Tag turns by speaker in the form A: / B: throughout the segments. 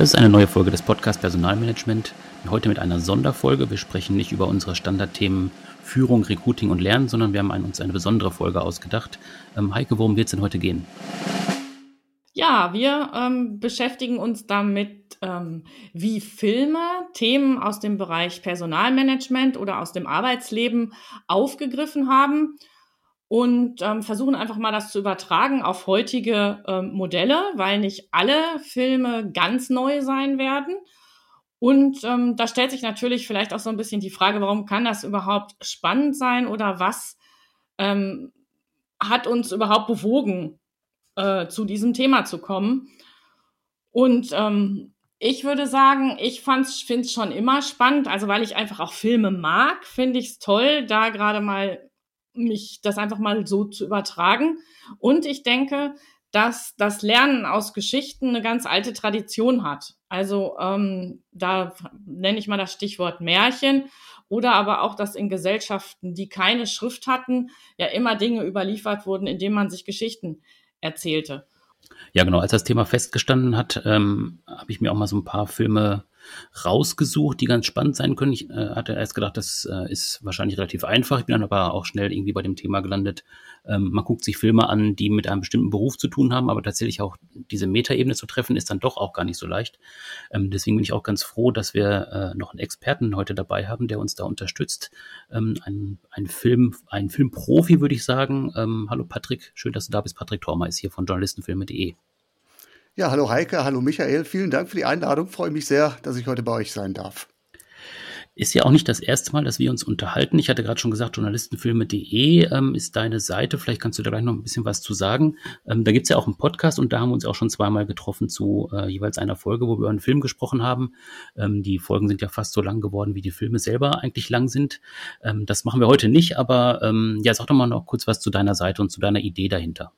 A: Das ist eine neue Folge des Podcasts Personalmanagement. Heute mit einer Sonderfolge. Wir sprechen nicht über unsere Standardthemen Führung, Recruiting und Lernen, sondern wir haben uns eine besondere Folge ausgedacht. Ähm, Heike, worum wird es denn heute gehen?
B: Ja, wir ähm, beschäftigen uns damit, ähm, wie Filme Themen aus dem Bereich Personalmanagement oder aus dem Arbeitsleben aufgegriffen haben und ähm, versuchen einfach mal das zu übertragen auf heutige ähm, Modelle, weil nicht alle Filme ganz neu sein werden. Und ähm, da stellt sich natürlich vielleicht auch so ein bisschen die Frage, warum kann das überhaupt spannend sein oder was ähm, hat uns überhaupt bewogen, äh, zu diesem Thema zu kommen? Und ähm, ich würde sagen, ich finde es schon immer spannend, also weil ich einfach auch Filme mag, finde ich es toll, da gerade mal mich das einfach mal so zu übertragen. Und ich denke, dass das Lernen aus Geschichten eine ganz alte Tradition hat. Also ähm, da nenne ich mal das Stichwort Märchen oder aber auch, dass in Gesellschaften, die keine Schrift hatten, ja immer Dinge überliefert wurden, indem man sich Geschichten erzählte.
A: Ja, genau. Als das Thema festgestanden hat, ähm, habe ich mir auch mal so ein paar Filme rausgesucht, die ganz spannend sein können. Ich äh, hatte erst gedacht, das äh, ist wahrscheinlich relativ einfach. Ich bin dann aber auch schnell irgendwie bei dem Thema gelandet. Ähm, man guckt sich Filme an, die mit einem bestimmten Beruf zu tun haben, aber tatsächlich auch diese Metaebene zu treffen, ist dann doch auch gar nicht so leicht. Ähm, deswegen bin ich auch ganz froh, dass wir äh, noch einen Experten heute dabei haben, der uns da unterstützt. Ähm, ein, ein Film, ein Filmprofi, würde ich sagen. Ähm, hallo Patrick, schön, dass du da bist. Patrick Thormer ist hier von journalistenfilme.de.
C: Ja, hallo Heike, hallo Michael. Vielen Dank für die Einladung. Freue mich sehr, dass ich heute bei euch sein darf.
A: Ist ja auch nicht das erste Mal, dass wir uns unterhalten. Ich hatte gerade schon gesagt, journalistenfilme.de ähm, ist deine Seite. Vielleicht kannst du da gleich noch ein bisschen was zu sagen. Ähm, da gibt's ja auch einen Podcast und da haben wir uns auch schon zweimal getroffen zu äh, jeweils einer Folge, wo wir über einen Film gesprochen haben. Ähm, die Folgen sind ja fast so lang geworden, wie die Filme selber eigentlich lang sind. Ähm, das machen wir heute nicht, aber ähm, ja, sag doch mal noch kurz was zu deiner Seite und zu deiner Idee dahinter.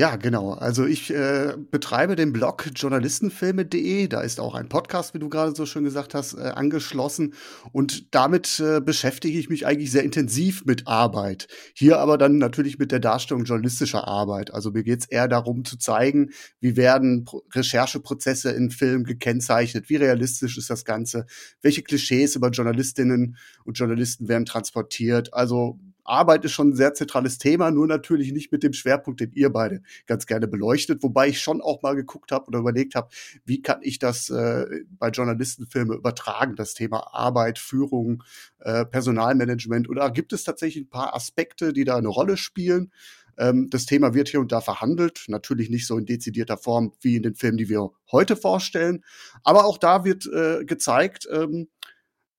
C: Ja, genau. Also ich äh, betreibe den Blog journalistenfilme.de. Da ist auch ein Podcast, wie du gerade so schön gesagt hast, äh, angeschlossen. Und damit äh, beschäftige ich mich eigentlich sehr intensiv mit Arbeit. Hier aber dann natürlich mit der Darstellung journalistischer Arbeit. Also mir geht es eher darum zu zeigen, wie werden Pro Rechercheprozesse in Filmen gekennzeichnet, wie realistisch ist das Ganze, welche Klischees über Journalistinnen und Journalisten werden transportiert. Also Arbeit ist schon ein sehr zentrales Thema, nur natürlich nicht mit dem Schwerpunkt, den ihr beide ganz gerne beleuchtet. Wobei ich schon auch mal geguckt habe oder überlegt habe, wie kann ich das äh, bei Journalistenfilmen übertragen, das Thema Arbeit, Führung, äh, Personalmanagement. Oder gibt es tatsächlich ein paar Aspekte, die da eine Rolle spielen? Ähm, das Thema wird hier und da verhandelt, natürlich nicht so in dezidierter Form wie in den Filmen, die wir heute vorstellen. Aber auch da wird äh, gezeigt, ähm,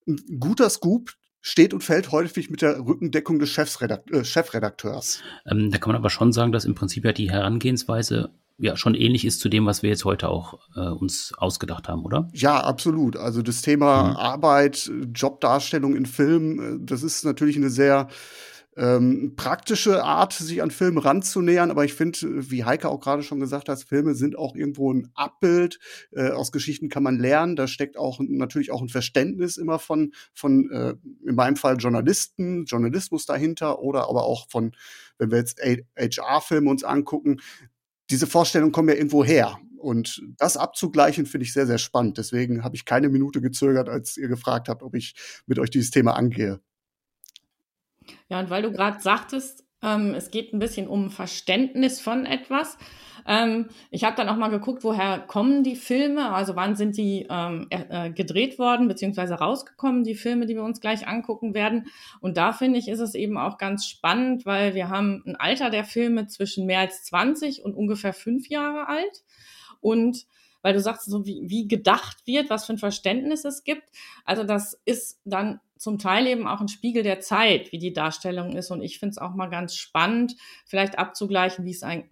C: ein guter Scoop, steht und fällt häufig mit der Rückendeckung des Chefsredakt äh, Chefredakteurs.
A: Ähm, da kann man aber schon sagen, dass im Prinzip ja die Herangehensweise ja schon ähnlich ist zu dem, was wir jetzt heute auch äh, uns ausgedacht haben, oder?
C: Ja, absolut. Also das Thema mhm. Arbeit, Jobdarstellung in Filmen, äh, das ist natürlich eine sehr ähm, praktische Art, sich an Filme ranzunähern. Aber ich finde, wie Heike auch gerade schon gesagt hat, Filme sind auch irgendwo ein Abbild. Äh, aus Geschichten kann man lernen. Da steckt auch natürlich auch ein Verständnis immer von, von äh, in meinem Fall Journalisten, Journalismus dahinter oder aber auch von, wenn wir jetzt HR-Filme uns angucken, diese Vorstellungen kommen ja irgendwo her. Und das abzugleichen, finde ich sehr, sehr spannend. Deswegen habe ich keine Minute gezögert, als ihr gefragt habt, ob ich mit euch dieses Thema angehe.
B: Ja, und weil du gerade sagtest, ähm, es geht ein bisschen um Verständnis von etwas. Ähm, ich habe dann auch mal geguckt, woher kommen die Filme, also wann sind die ähm, äh, gedreht worden, beziehungsweise rausgekommen, die Filme, die wir uns gleich angucken werden. Und da finde ich, ist es eben auch ganz spannend, weil wir haben ein Alter der Filme zwischen mehr als 20 und ungefähr fünf Jahre alt. Und weil du sagst, so wie, wie gedacht wird, was für ein Verständnis es gibt. Also das ist dann zum Teil eben auch ein Spiegel der Zeit, wie die Darstellung ist. Und ich finde es auch mal ganz spannend, vielleicht abzugleichen, wie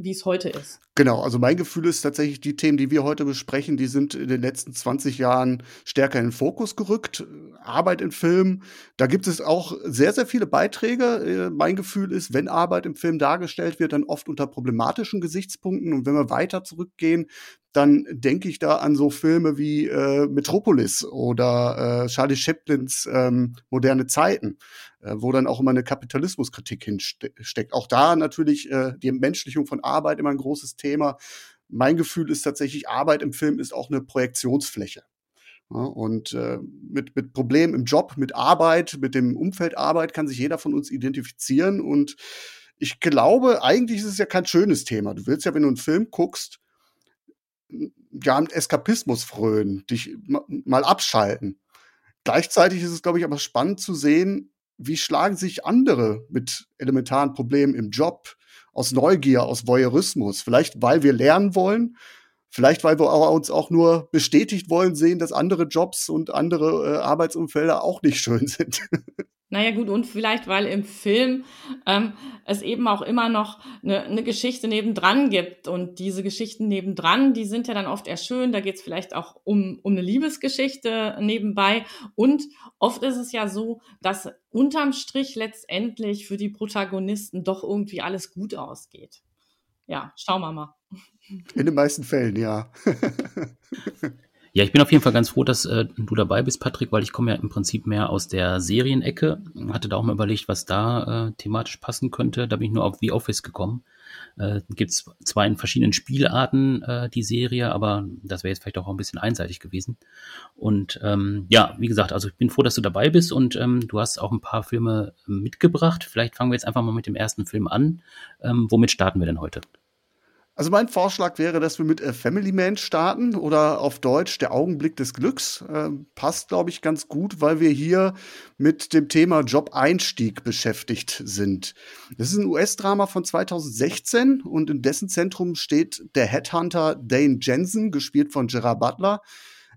B: es, heute ist.
C: Genau, also mein Gefühl ist tatsächlich, die Themen, die wir heute besprechen, die sind in den letzten 20 Jahren stärker in den Fokus gerückt. Arbeit in Filmen, da gibt es auch sehr, sehr viele Beiträge. Äh, mein Gefühl ist, wenn Arbeit im Film dargestellt wird, dann oft unter problematischen Gesichtspunkten. Und wenn wir weiter zurückgehen, dann denke ich da an so Filme wie äh, Metropolis oder äh, Charlie Chaplins ähm, Moderne Zeiten, äh, wo dann auch immer eine Kapitalismuskritik hinsteckt. Auch da natürlich äh, die Entmenschlichung von Arbeit immer ein großes Thema. Mein Gefühl ist tatsächlich, Arbeit im Film ist auch eine Projektionsfläche. Ja, und äh, mit, mit Problemen im Job, mit Arbeit, mit dem Umfeld Arbeit kann sich jeder von uns identifizieren. Und ich glaube, eigentlich ist es ja kein schönes Thema. Du willst ja, wenn du einen Film guckst, ja, einen Eskapismus frönen, dich mal abschalten. Gleichzeitig ist es, glaube ich, aber spannend zu sehen, wie schlagen sich andere mit elementaren Problemen im Job, aus Neugier, aus Voyeurismus, vielleicht weil wir lernen wollen, vielleicht weil wir uns auch nur bestätigt wollen sehen, dass andere Jobs und andere äh, Arbeitsumfelder auch nicht schön sind.
B: Naja gut, und vielleicht, weil im Film ähm, es eben auch immer noch eine, eine Geschichte nebendran gibt. Und diese Geschichten nebendran, die sind ja dann oft eher schön. Da geht es vielleicht auch um, um eine Liebesgeschichte nebenbei. Und oft ist es ja so, dass unterm Strich letztendlich für die Protagonisten doch irgendwie alles gut ausgeht. Ja, schauen wir mal.
C: In den meisten Fällen, ja.
A: Ja, ich bin auf jeden Fall ganz froh, dass äh, du dabei bist, Patrick, weil ich komme ja im Prinzip mehr aus der Serienecke. Hatte da auch mal überlegt, was da äh, thematisch passen könnte. Da bin ich nur auf The Office gekommen. Äh, Gibt es zwar in verschiedenen Spielarten äh, die Serie, aber das wäre jetzt vielleicht auch ein bisschen einseitig gewesen. Und ähm, ja, wie gesagt, also ich bin froh, dass du dabei bist und ähm, du hast auch ein paar Filme mitgebracht. Vielleicht fangen wir jetzt einfach mal mit dem ersten Film an. Ähm, womit starten wir denn heute?
C: Also mein Vorschlag wäre, dass wir mit A Family Man starten oder auf Deutsch Der Augenblick des Glücks. Äh, passt, glaube ich, ganz gut, weil wir hier mit dem Thema Job-Einstieg beschäftigt sind. Das ist ein US-Drama von 2016 und in dessen Zentrum steht der Headhunter Dane Jensen, gespielt von Gerard Butler.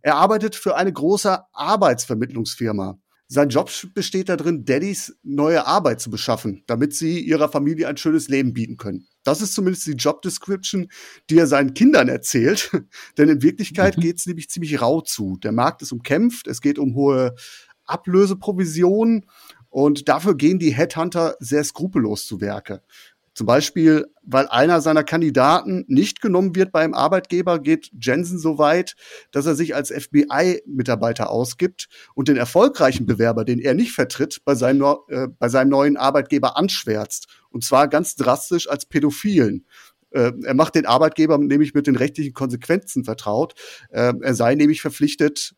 C: Er arbeitet für eine große Arbeitsvermittlungsfirma. Sein Job besteht darin, Daddys neue Arbeit zu beschaffen, damit sie ihrer Familie ein schönes Leben bieten können. Das ist zumindest die Job Description, die er seinen Kindern erzählt. Denn in Wirklichkeit mhm. geht es nämlich ziemlich rau zu. Der Markt ist umkämpft, es geht um hohe Ablöseprovisionen und dafür gehen die Headhunter sehr skrupellos zu Werke. Zum Beispiel, weil einer seiner Kandidaten nicht genommen wird beim Arbeitgeber, geht Jensen so weit, dass er sich als FBI-Mitarbeiter ausgibt und den erfolgreichen Bewerber, den er nicht vertritt, bei seinem, äh, bei seinem neuen Arbeitgeber anschwärzt. Und zwar ganz drastisch als Pädophilen. Äh, er macht den Arbeitgeber nämlich mit den rechtlichen Konsequenzen vertraut. Äh, er sei nämlich verpflichtet,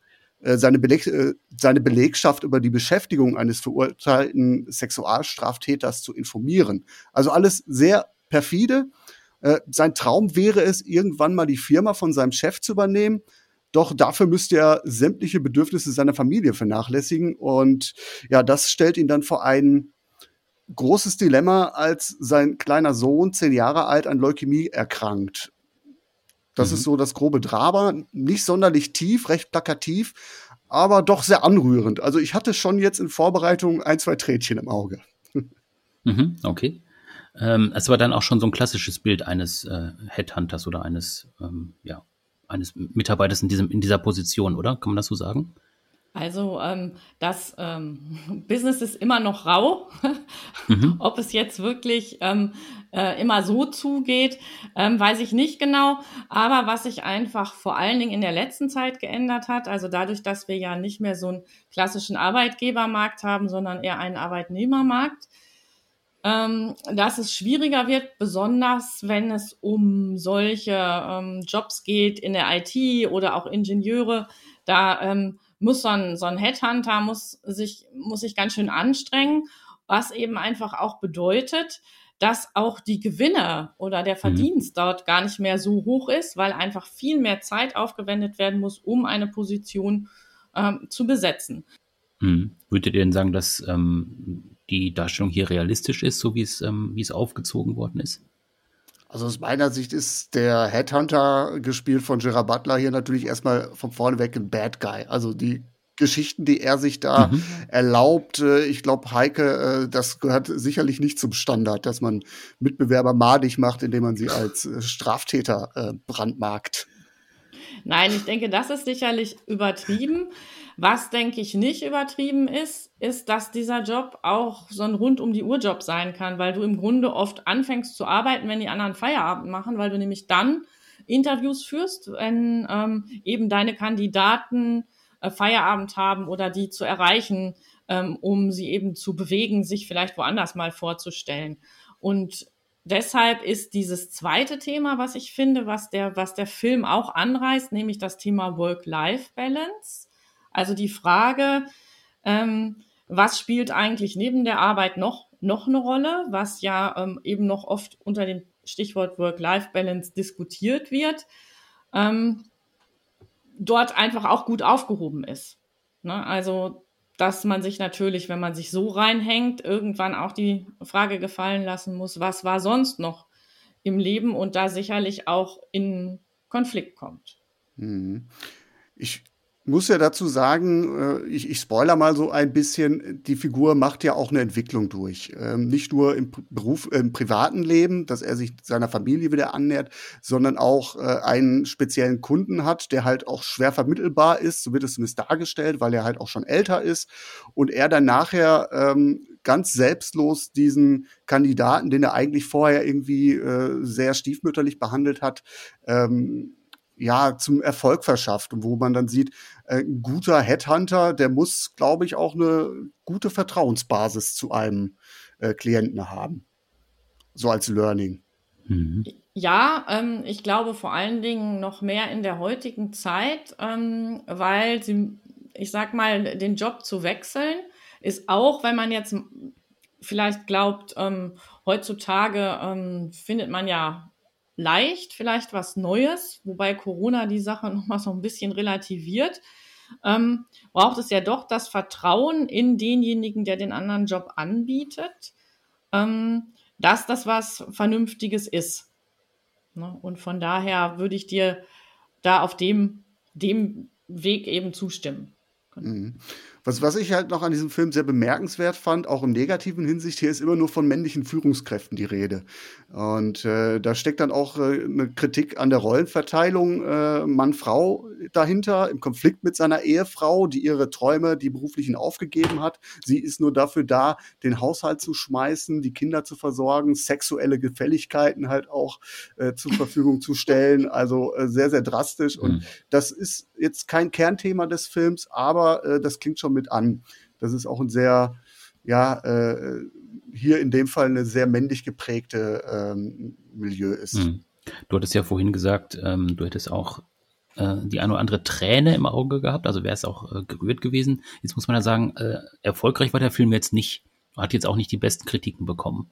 C: seine, Beleg äh, seine Belegschaft über die Beschäftigung eines verurteilten Sexualstraftäters zu informieren. Also alles sehr perfide. Äh, sein Traum wäre es, irgendwann mal die Firma von seinem Chef zu übernehmen. Doch dafür müsste er sämtliche Bedürfnisse seiner Familie vernachlässigen. Und ja, das stellt ihn dann vor ein großes Dilemma, als sein kleiner Sohn, zehn Jahre alt, an Leukämie erkrankt. Das mhm. ist so das grobe Drama. Nicht sonderlich tief, recht plakativ, aber doch sehr anrührend. Also ich hatte schon jetzt in Vorbereitung ein, zwei Tränchen im Auge.
A: Mhm, okay. Ähm, es war dann auch schon so ein klassisches Bild eines äh, Headhunters oder eines, ähm, ja, eines Mitarbeiters in, diesem, in dieser Position, oder? Kann man das so sagen?
B: Also ähm, das ähm, Business ist immer noch rau. mhm. Ob es jetzt wirklich ähm, äh, immer so zugeht, ähm, weiß ich nicht genau. Aber was sich einfach vor allen Dingen in der letzten Zeit geändert hat, also dadurch, dass wir ja nicht mehr so einen klassischen Arbeitgebermarkt haben, sondern eher einen Arbeitnehmermarkt, ähm, dass es schwieriger wird, besonders wenn es um solche ähm, Jobs geht in der IT oder auch Ingenieure. Da ähm, muss so ein, so ein Headhunter muss sich, muss sich ganz schön anstrengen, was eben einfach auch bedeutet, dass auch die Gewinne oder der mhm. Verdienst mhm. dort gar nicht mehr so hoch ist, weil einfach viel mehr Zeit aufgewendet werden muss, um eine Position ähm, zu besetzen.
A: Mhm. Würdet ihr denn sagen, dass ähm, die Darstellung hier realistisch ist, so wie es, ähm, wie es aufgezogen worden ist?
C: Also aus meiner Sicht ist der Headhunter, gespielt von Gerard Butler, hier natürlich erstmal von vorne weg ein Bad Guy. Also die Geschichten, die er sich da mhm. erlaubt, äh, ich glaube, Heike, äh, das gehört sicherlich nicht zum Standard, dass man Mitbewerber madig macht, indem man sie als äh, Straftäter brandmarkt.
B: Nein, ich denke, das ist sicherlich übertrieben. Was, denke ich, nicht übertrieben ist, ist, dass dieser Job auch so ein rund um die Uhr Job sein kann, weil du im Grunde oft anfängst zu arbeiten, wenn die anderen Feierabend machen, weil du nämlich dann Interviews führst, wenn ähm, eben deine Kandidaten äh, Feierabend haben oder die zu erreichen, ähm, um sie eben zu bewegen, sich vielleicht woanders mal vorzustellen. Und deshalb ist dieses zweite Thema, was ich finde, was der, was der Film auch anreißt, nämlich das Thema Work-Life-Balance. Also die Frage, ähm, was spielt eigentlich neben der Arbeit noch, noch eine Rolle, was ja ähm, eben noch oft unter dem Stichwort Work-Life-Balance diskutiert wird, ähm, dort einfach auch gut aufgehoben ist. Ne? Also, dass man sich natürlich, wenn man sich so reinhängt, irgendwann auch die Frage gefallen lassen muss, was war sonst noch im Leben und da sicherlich auch in Konflikt kommt.
C: Mhm. Ich muss ja dazu sagen, äh, ich, ich spoiler mal so ein bisschen, die Figur macht ja auch eine Entwicklung durch. Ähm, nicht nur im Beruf, im privaten Leben, dass er sich seiner Familie wieder annähert, sondern auch äh, einen speziellen Kunden hat, der halt auch schwer vermittelbar ist, so wird es zumindest dargestellt, weil er halt auch schon älter ist. Und er dann nachher ähm, ganz selbstlos diesen Kandidaten, den er eigentlich vorher irgendwie äh, sehr stiefmütterlich behandelt hat, ähm, ja, zum Erfolg verschafft und wo man dann sieht, äh, ein guter Headhunter, der muss, glaube ich, auch eine gute Vertrauensbasis zu einem äh, Klienten haben. So als Learning.
B: Mhm. Ja, ähm, ich glaube vor allen Dingen noch mehr in der heutigen Zeit, ähm, weil sie, ich sag mal, den Job zu wechseln ist auch, wenn man jetzt vielleicht glaubt, ähm, heutzutage ähm, findet man ja leicht vielleicht was Neues, wobei Corona die Sache nochmal so ein bisschen relativiert, ähm, braucht es ja doch das Vertrauen in denjenigen, der den anderen Job anbietet, ähm, dass das was Vernünftiges ist. Ne? Und von daher würde ich dir da auf dem, dem Weg eben zustimmen.
C: Mhm. Was, was ich halt noch an diesem Film sehr bemerkenswert fand, auch im negativen Hinsicht, hier ist immer nur von männlichen Führungskräften die Rede. Und äh, da steckt dann auch äh, eine Kritik an der Rollenverteilung äh, Mann-Frau dahinter, im Konflikt mit seiner Ehefrau, die ihre Träume, die beruflichen aufgegeben hat. Sie ist nur dafür da, den Haushalt zu schmeißen, die Kinder zu versorgen, sexuelle Gefälligkeiten halt auch äh, zur Verfügung zu stellen. Also äh, sehr, sehr drastisch. Und mhm. das ist jetzt kein Kernthema des Films, aber äh, das klingt schon mit an. Das ist auch ein sehr, ja, äh, hier in dem Fall eine sehr männlich geprägte ähm, Milieu ist. Hm.
A: Du hattest ja vorhin gesagt, ähm, du hättest auch äh, die eine oder andere Träne im Auge gehabt, also wäre es auch äh, gerührt gewesen. Jetzt muss man ja sagen, äh, erfolgreich war der Film jetzt nicht. Hat jetzt auch nicht die besten Kritiken bekommen.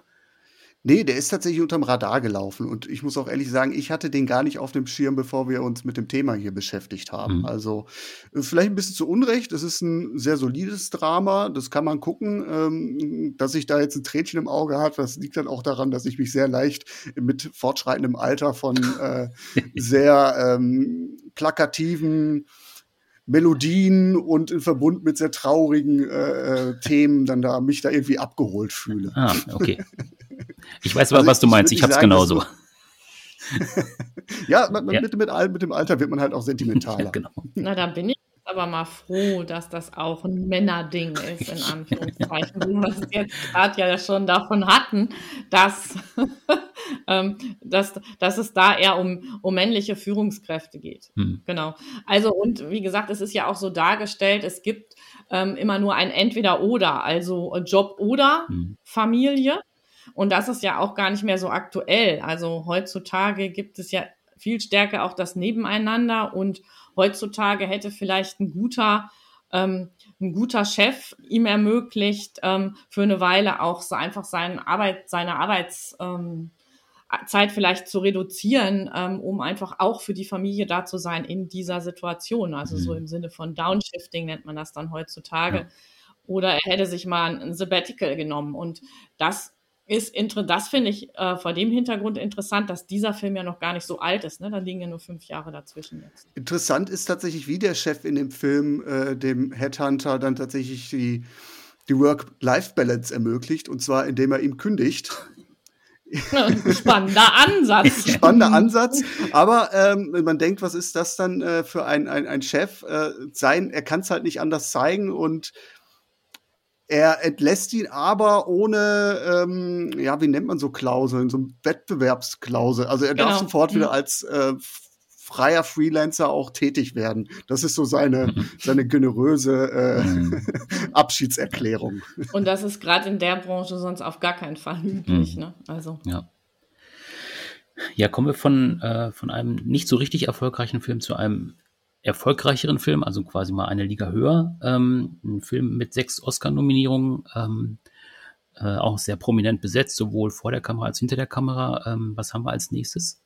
C: Nee, der ist tatsächlich unterm Radar gelaufen. Und ich muss auch ehrlich sagen, ich hatte den gar nicht auf dem Schirm, bevor wir uns mit dem Thema hier beschäftigt haben. Mhm. Also äh, vielleicht ein bisschen zu Unrecht. Es ist ein sehr solides Drama. Das kann man gucken. Ähm, dass ich da jetzt ein Tränchen im Auge hat, das liegt dann auch daran, dass ich mich sehr leicht mit fortschreitendem Alter von äh, sehr ähm, plakativen Melodien und in Verbund mit sehr traurigen äh, äh Themen dann da mich da irgendwie abgeholt fühle.
A: Ah, okay. Ich weiß aber, also was du meinst. Ich, ich hab's sagen, genauso.
C: ja, man, ja. Mit, mit, mit, dem Alter wird man halt auch sentimentaler. Ja, genau.
B: Na, dann bin ich aber mal froh, dass das auch ein Männerding ist, in Anführungszeichen, wie wir es jetzt gerade ja schon davon hatten, dass, ähm, dass, dass es da eher um, um männliche Führungskräfte geht. Hm. Genau. Also, und wie gesagt, es ist ja auch so dargestellt, es gibt ähm, immer nur ein Entweder-Oder, also Job oder hm. Familie. Und das ist ja auch gar nicht mehr so aktuell. Also heutzutage gibt es ja viel stärker auch das Nebeneinander und heutzutage hätte vielleicht ein guter ähm, ein guter Chef ihm ermöglicht, ähm, für eine Weile auch so einfach seine Arbeit, seine Arbeitszeit ähm, vielleicht zu reduzieren, ähm, um einfach auch für die Familie da zu sein in dieser Situation. Also mhm. so im Sinne von Downshifting nennt man das dann heutzutage. Ja. Oder er hätte sich mal ein Sabbatical genommen. Und das ist das finde ich äh, vor dem Hintergrund interessant, dass dieser Film ja noch gar nicht so alt ist. Ne? Da liegen ja nur fünf Jahre dazwischen jetzt.
C: Interessant ist tatsächlich, wie der Chef in dem Film äh, dem Headhunter dann tatsächlich die, die Work-Life-Balance ermöglicht. Und zwar, indem er ihm kündigt.
B: Spannender Ansatz.
C: Spannender Ansatz. Aber ähm, man denkt, was ist das dann äh, für ein, ein, ein Chef? Äh, sein, er kann es halt nicht anders zeigen und er entlässt ihn aber ohne, ähm, ja, wie nennt man so Klauseln, so Wettbewerbsklausel. Also er genau. darf sofort mhm. wieder als äh, freier Freelancer auch tätig werden. Das ist so seine, mhm. seine generöse äh, mhm. Abschiedserklärung.
B: Und das ist gerade in der Branche sonst auf gar keinen Fall üblich. Mhm. Ne? Also.
A: Ja. Ja, kommen wir von, äh, von einem nicht so richtig erfolgreichen Film zu einem erfolgreicheren Film, also quasi mal eine Liga höher. Ähm, ein Film mit sechs Oscar-Nominierungen, ähm, äh, auch sehr prominent besetzt, sowohl vor der Kamera als hinter der Kamera. Ähm, was haben wir als nächstes?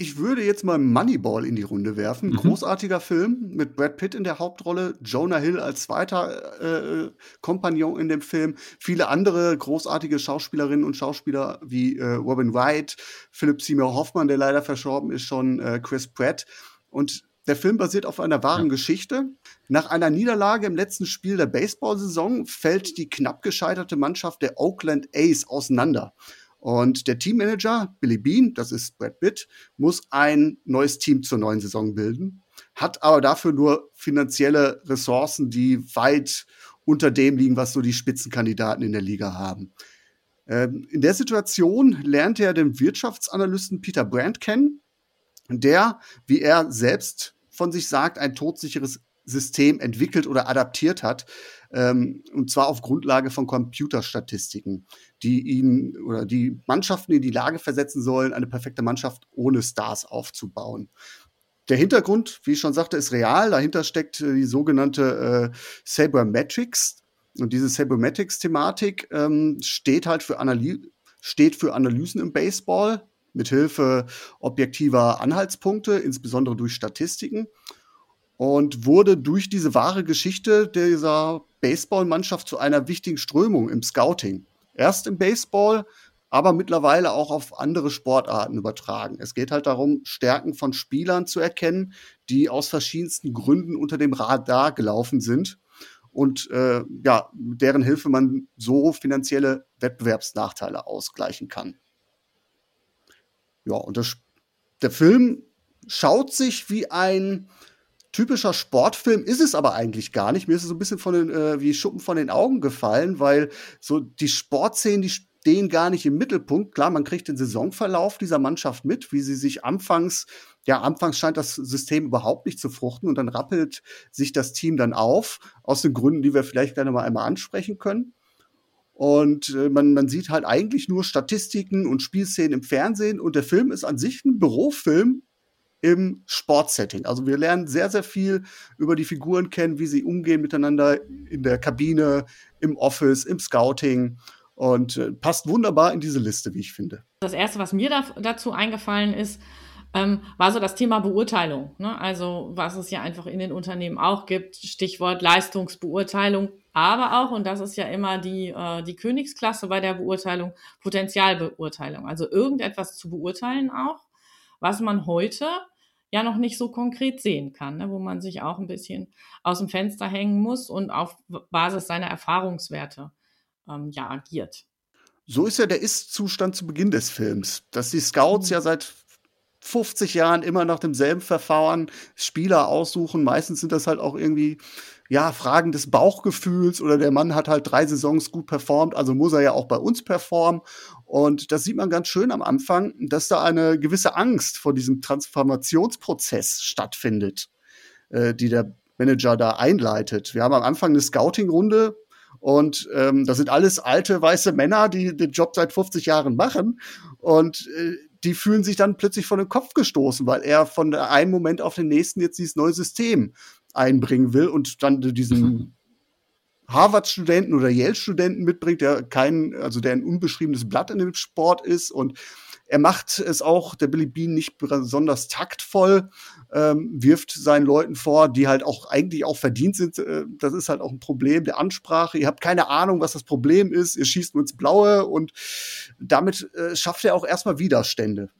C: Ich würde jetzt mal Moneyball in die Runde werfen. Mhm. Großartiger Film mit Brad Pitt in der Hauptrolle, Jonah Hill als zweiter äh, Kompagnon in dem Film, viele andere großartige Schauspielerinnen und Schauspieler wie äh, Robin Wright, Philip Seymour Hoffman, der leider verstorben ist, schon äh, Chris Pratt. Und der Film basiert auf einer wahren ja. Geschichte. Nach einer Niederlage im letzten Spiel der Baseball-Saison fällt die knapp gescheiterte Mannschaft der Oakland A's auseinander. Und der Teammanager, Billy Bean, das ist Brad Pitt, muss ein neues Team zur neuen Saison bilden, hat aber dafür nur finanzielle Ressourcen, die weit unter dem liegen, was so die Spitzenkandidaten in der Liga haben. Ähm, in der Situation lernt er den Wirtschaftsanalysten Peter Brandt kennen, der, wie er selbst von sich sagt, ein todsicheres System entwickelt oder adaptiert hat, ähm, und zwar auf Grundlage von Computerstatistiken, die ihn oder die Mannschaften in die Lage versetzen sollen, eine perfekte Mannschaft ohne Stars aufzubauen. Der Hintergrund, wie ich schon sagte, ist real. Dahinter steckt äh, die sogenannte äh, Sabermetrics. Und diese Sabermetrics-Thematik ähm, steht halt für, Analy steht für Analysen im Baseball mithilfe objektiver Anhaltspunkte, insbesondere durch Statistiken und wurde durch diese wahre Geschichte dieser Baseballmannschaft zu einer wichtigen Strömung im Scouting. Erst im Baseball, aber mittlerweile auch auf andere Sportarten übertragen. Es geht halt darum, Stärken von Spielern zu erkennen, die aus verschiedensten Gründen unter dem Radar gelaufen sind und äh, ja, mit deren Hilfe man so finanzielle Wettbewerbsnachteile ausgleichen kann. Ja, und das, der Film schaut sich wie ein typischer Sportfilm ist es aber eigentlich gar nicht. Mir ist es so ein bisschen von den, äh, wie Schuppen von den Augen gefallen, weil so die Sportszenen, die stehen gar nicht im Mittelpunkt. Klar, man kriegt den Saisonverlauf dieser Mannschaft mit, wie sie sich anfangs, ja, anfangs scheint das System überhaupt nicht zu fruchten und dann rappelt sich das Team dann auf, aus den Gründen, die wir vielleicht gerne mal einmal ansprechen können. Und äh, man, man sieht halt eigentlich nur Statistiken und Spielszenen im Fernsehen und der Film ist an sich ein Bürofilm, im Sportsetting. Also wir lernen sehr, sehr viel über die Figuren kennen, wie sie umgehen miteinander in der Kabine, im Office, im Scouting und äh, passt wunderbar in diese Liste, wie ich finde.
B: Das Erste, was mir da, dazu eingefallen ist, ähm, war so das Thema Beurteilung. Ne? Also was es ja einfach in den Unternehmen auch gibt, Stichwort Leistungsbeurteilung, aber auch, und das ist ja immer die, äh, die Königsklasse bei der Beurteilung, Potenzialbeurteilung. Also irgendetwas zu beurteilen auch, was man heute ja noch nicht so konkret sehen kann, ne, wo man sich auch ein bisschen aus dem Fenster hängen muss und auf Basis seiner Erfahrungswerte ähm, ja agiert.
C: So ist ja der Ist-Zustand zu Beginn des Films, dass die Scouts mhm. ja seit 50 Jahren immer nach demselben Verfahren Spieler aussuchen. Meistens sind das halt auch irgendwie ja, Fragen des Bauchgefühls oder der Mann hat halt drei Saisons gut performt, also muss er ja auch bei uns performen. Und das sieht man ganz schön am Anfang, dass da eine gewisse Angst vor diesem Transformationsprozess stattfindet, äh, die der Manager da einleitet. Wir haben am Anfang eine Scouting-Runde, und ähm, das sind alles alte weiße Männer, die den Job seit 50 Jahren machen. Und äh, die fühlen sich dann plötzlich von den Kopf gestoßen, weil er von einem Moment auf den nächsten jetzt dieses neue System einbringen will und dann diesen mhm. Harvard-Studenten oder Yale-Studenten mitbringt, der kein, also der ein unbeschriebenes Blatt in dem Sport ist und er macht es auch, der Billy Bean, nicht besonders taktvoll, ähm, wirft seinen Leuten vor, die halt auch eigentlich auch verdient sind. Äh, das ist halt auch ein Problem der Ansprache. Ihr habt keine Ahnung, was das Problem ist. Ihr schießt nur ins Blaue und damit äh, schafft er auch erstmal Widerstände.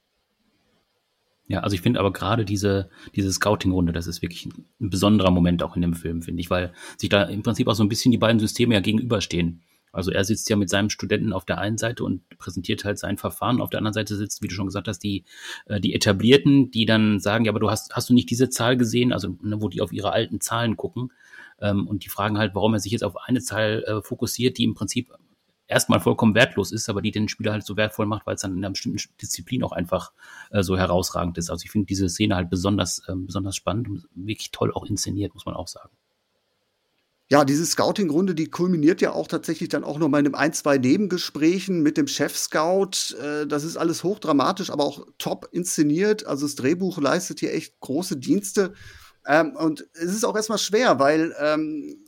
A: Ja, also ich finde aber gerade diese, diese Scouting-Runde, das ist wirklich ein besonderer Moment auch in dem Film, finde ich, weil sich da im Prinzip auch so ein bisschen die beiden Systeme ja gegenüberstehen. Also er sitzt ja mit seinem Studenten auf der einen Seite und präsentiert halt sein Verfahren. Auf der anderen Seite sitzt, wie du schon gesagt hast, die, äh, die Etablierten, die dann sagen, ja, aber du hast, hast du nicht diese Zahl gesehen? Also, ne, wo die auf ihre alten Zahlen gucken. Ähm, und die fragen halt, warum er sich jetzt auf eine Zahl äh, fokussiert, die im Prinzip erstmal vollkommen wertlos ist, aber die den Spieler halt so wertvoll macht, weil es dann in einer bestimmten Disziplin auch einfach äh, so herausragend ist. Also ich finde diese Szene halt besonders, äh, besonders spannend und wirklich toll auch inszeniert, muss man auch sagen.
C: Ja, diese Scouting-Runde, die kulminiert ja auch tatsächlich dann auch noch mal in einem ein, zwei Nebengesprächen mit dem Chef-Scout. Äh, das ist alles hochdramatisch, aber auch top inszeniert. Also das Drehbuch leistet hier echt große Dienste. Ähm, und es ist auch erstmal schwer, weil ähm,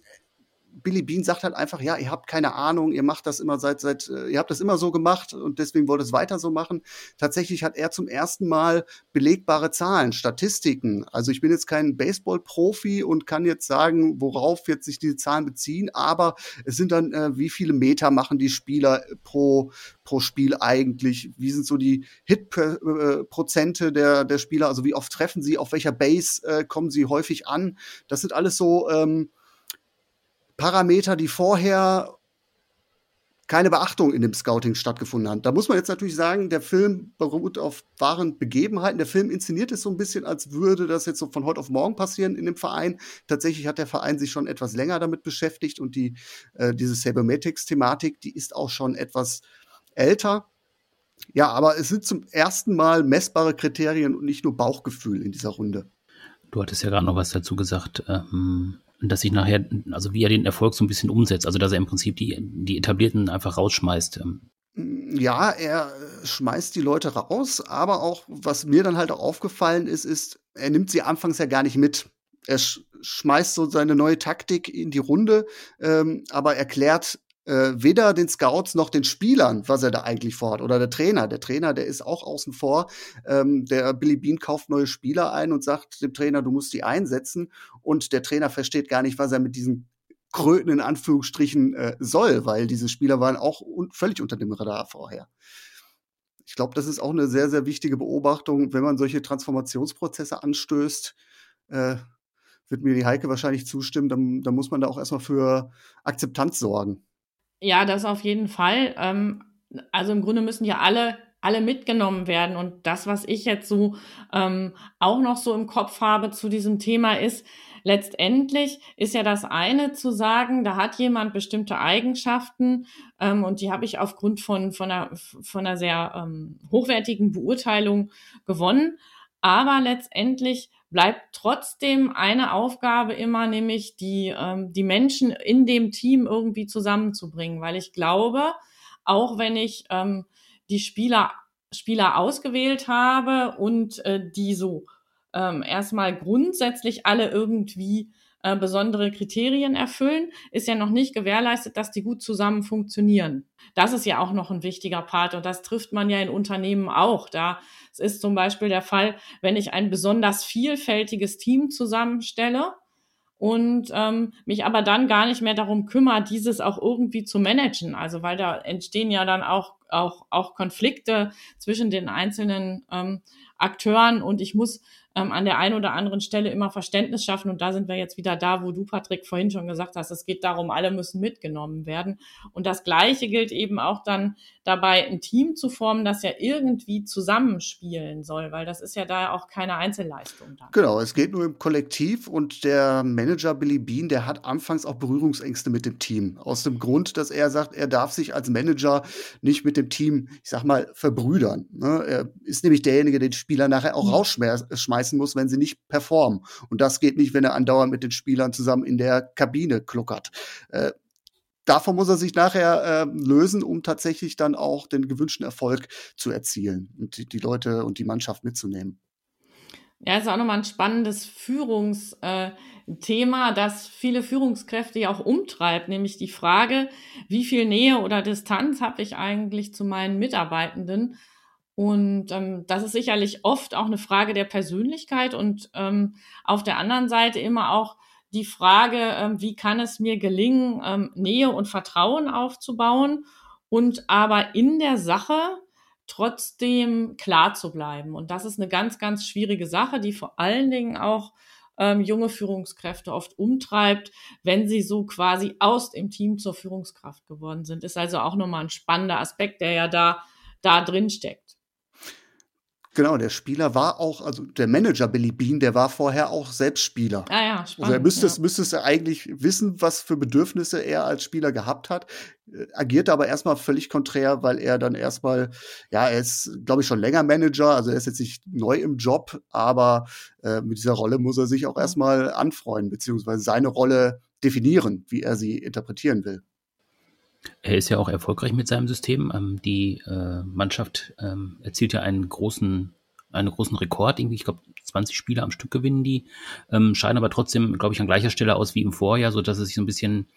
C: Billy Bean sagt halt einfach, ja, ihr habt keine Ahnung, ihr macht das immer seit, seit, äh, ihr habt das immer so gemacht und deswegen wollt es weiter so machen. Tatsächlich hat er zum ersten Mal belegbare Zahlen, Statistiken. Also ich bin jetzt kein Baseball-Profi und kann jetzt sagen, worauf jetzt sich diese Zahlen beziehen, aber es sind dann, äh, wie viele Meter machen die Spieler pro, pro Spiel eigentlich? Wie sind so die Hit-Prozente äh, der, der Spieler? Also wie oft treffen sie? Auf welcher Base äh, kommen sie häufig an? Das sind alles so, ähm, Parameter, die vorher keine Beachtung in dem Scouting stattgefunden haben. Da muss man jetzt natürlich sagen, der Film beruht auf wahren Begebenheiten. Der Film inszeniert es so ein bisschen, als würde das jetzt so von heute auf morgen passieren in dem Verein. Tatsächlich hat der Verein sich schon etwas länger damit beschäftigt und die, äh, diese Cybernetics-Thematik, die ist auch schon etwas älter. Ja, aber es sind zum ersten Mal messbare Kriterien und nicht nur Bauchgefühl in dieser Runde.
A: Du hattest ja gerade noch was dazu gesagt. Ähm dass sich nachher, also wie er den Erfolg so ein bisschen umsetzt, also dass er im Prinzip die, die Etablierten einfach rausschmeißt. Ähm.
C: Ja, er schmeißt die Leute raus, aber auch, was mir dann halt auch aufgefallen ist, ist, er nimmt sie anfangs ja gar nicht mit. Er sch schmeißt so seine neue Taktik in die Runde, ähm, aber erklärt äh, weder den Scouts noch den Spielern, was er da eigentlich vorhat. Oder der Trainer. Der Trainer, der ist auch außen vor. Ähm, der Billy Bean kauft neue Spieler ein und sagt dem Trainer, du musst die einsetzen. Und der Trainer versteht gar nicht, was er mit diesen Kröten in Anführungsstrichen äh, soll, weil diese Spieler waren auch un völlig unter dem Radar vorher. Ich glaube, das ist auch eine sehr, sehr wichtige Beobachtung, wenn man solche Transformationsprozesse anstößt. Äh, wird mir die Heike wahrscheinlich zustimmen, dann, dann muss man da auch erstmal für Akzeptanz sorgen.
B: Ja, das auf jeden Fall. Ähm, also im Grunde müssen ja alle alle mitgenommen werden. Und das, was ich jetzt so ähm, auch noch so im Kopf habe zu diesem Thema ist, letztendlich ist ja das eine zu sagen, da hat jemand bestimmte Eigenschaften ähm, und die habe ich aufgrund von, von, einer, von einer sehr ähm, hochwertigen Beurteilung gewonnen. Aber letztendlich bleibt trotzdem eine Aufgabe immer, nämlich die, ähm, die Menschen in dem Team irgendwie zusammenzubringen, weil ich glaube, auch wenn ich ähm, die Spieler, Spieler ausgewählt habe und äh, die so ähm, erstmal grundsätzlich alle irgendwie äh, besondere Kriterien erfüllen, ist ja noch nicht gewährleistet, dass die gut zusammen funktionieren. Das ist ja auch noch ein wichtiger Part und das trifft man ja in Unternehmen auch. Da es ist zum Beispiel der Fall, wenn ich ein besonders vielfältiges Team zusammenstelle und ähm, mich aber dann gar nicht mehr darum kümmere, dieses auch irgendwie zu managen. Also weil da entstehen ja dann auch, auch, auch Konflikte zwischen den einzelnen ähm, Akteuren und ich muss ähm, an der einen oder anderen Stelle immer Verständnis schaffen. Und da sind wir jetzt wieder da, wo du, Patrick, vorhin schon gesagt hast, es geht darum, alle müssen mitgenommen werden. Und das Gleiche gilt eben auch dann dabei, ein Team zu formen, das ja irgendwie zusammenspielen soll, weil das ist ja da auch keine Einzelleistung. Dann.
C: Genau, es geht nur im Kollektiv und der Manager Billy Bean, der hat anfangs auch Berührungsängste mit dem Team. Aus dem Grund, dass er sagt, er darf sich als Manager nicht mit dem Team, ich sag mal, verbrüdern. Ne? Er ist nämlich derjenige, der den Spieler nachher auch mhm. rausschmeißt schmeißen muss, wenn sie nicht performen. Und das geht nicht, wenn er andauernd mit den Spielern zusammen in der Kabine kluckert. Äh, davon muss er sich nachher äh, lösen, um tatsächlich dann auch den gewünschten Erfolg zu erzielen und die, die Leute und die Mannschaft mitzunehmen.
B: Ja, ist auch nochmal ein spannendes Führungsthema, äh, das viele Führungskräfte ja auch umtreibt, nämlich die Frage, wie viel Nähe oder Distanz habe ich eigentlich zu meinen Mitarbeitenden und ähm, das ist sicherlich oft auch eine Frage der Persönlichkeit und ähm, auf der anderen Seite immer auch die Frage, ähm, wie kann es mir gelingen, ähm, Nähe und Vertrauen aufzubauen und aber in der Sache trotzdem klar zu bleiben. Und das ist eine ganz, ganz schwierige Sache, die vor allen Dingen auch ähm, junge Führungskräfte oft umtreibt, wenn sie so quasi aus dem Team zur Führungskraft geworden sind. Ist also auch nochmal ein spannender Aspekt, der ja da, da drin steckt.
C: Genau, der Spieler war auch, also der Manager Billy Bean, der war vorher auch selbst Spieler.
B: Ah ja, spannend.
C: Also er müsste,
B: ja.
C: es, müsste es eigentlich wissen, was für Bedürfnisse er als Spieler gehabt hat, äh, agiert aber erstmal völlig konträr, weil er dann erstmal, ja, er ist, glaube ich, schon länger Manager, also er ist jetzt nicht neu im Job, aber äh, mit dieser Rolle muss er sich auch erstmal anfreuen, beziehungsweise seine Rolle definieren, wie er sie interpretieren will.
A: Er ist ja auch erfolgreich mit seinem System. Ähm, die äh, Mannschaft ähm, erzielt ja einen großen, einen großen Rekord. Irgendwie, ich glaube, 20 Spiele am Stück gewinnen die, ähm, scheinen aber trotzdem, glaube ich, an gleicher Stelle aus wie im Vorjahr, so dass es sich so ein bisschen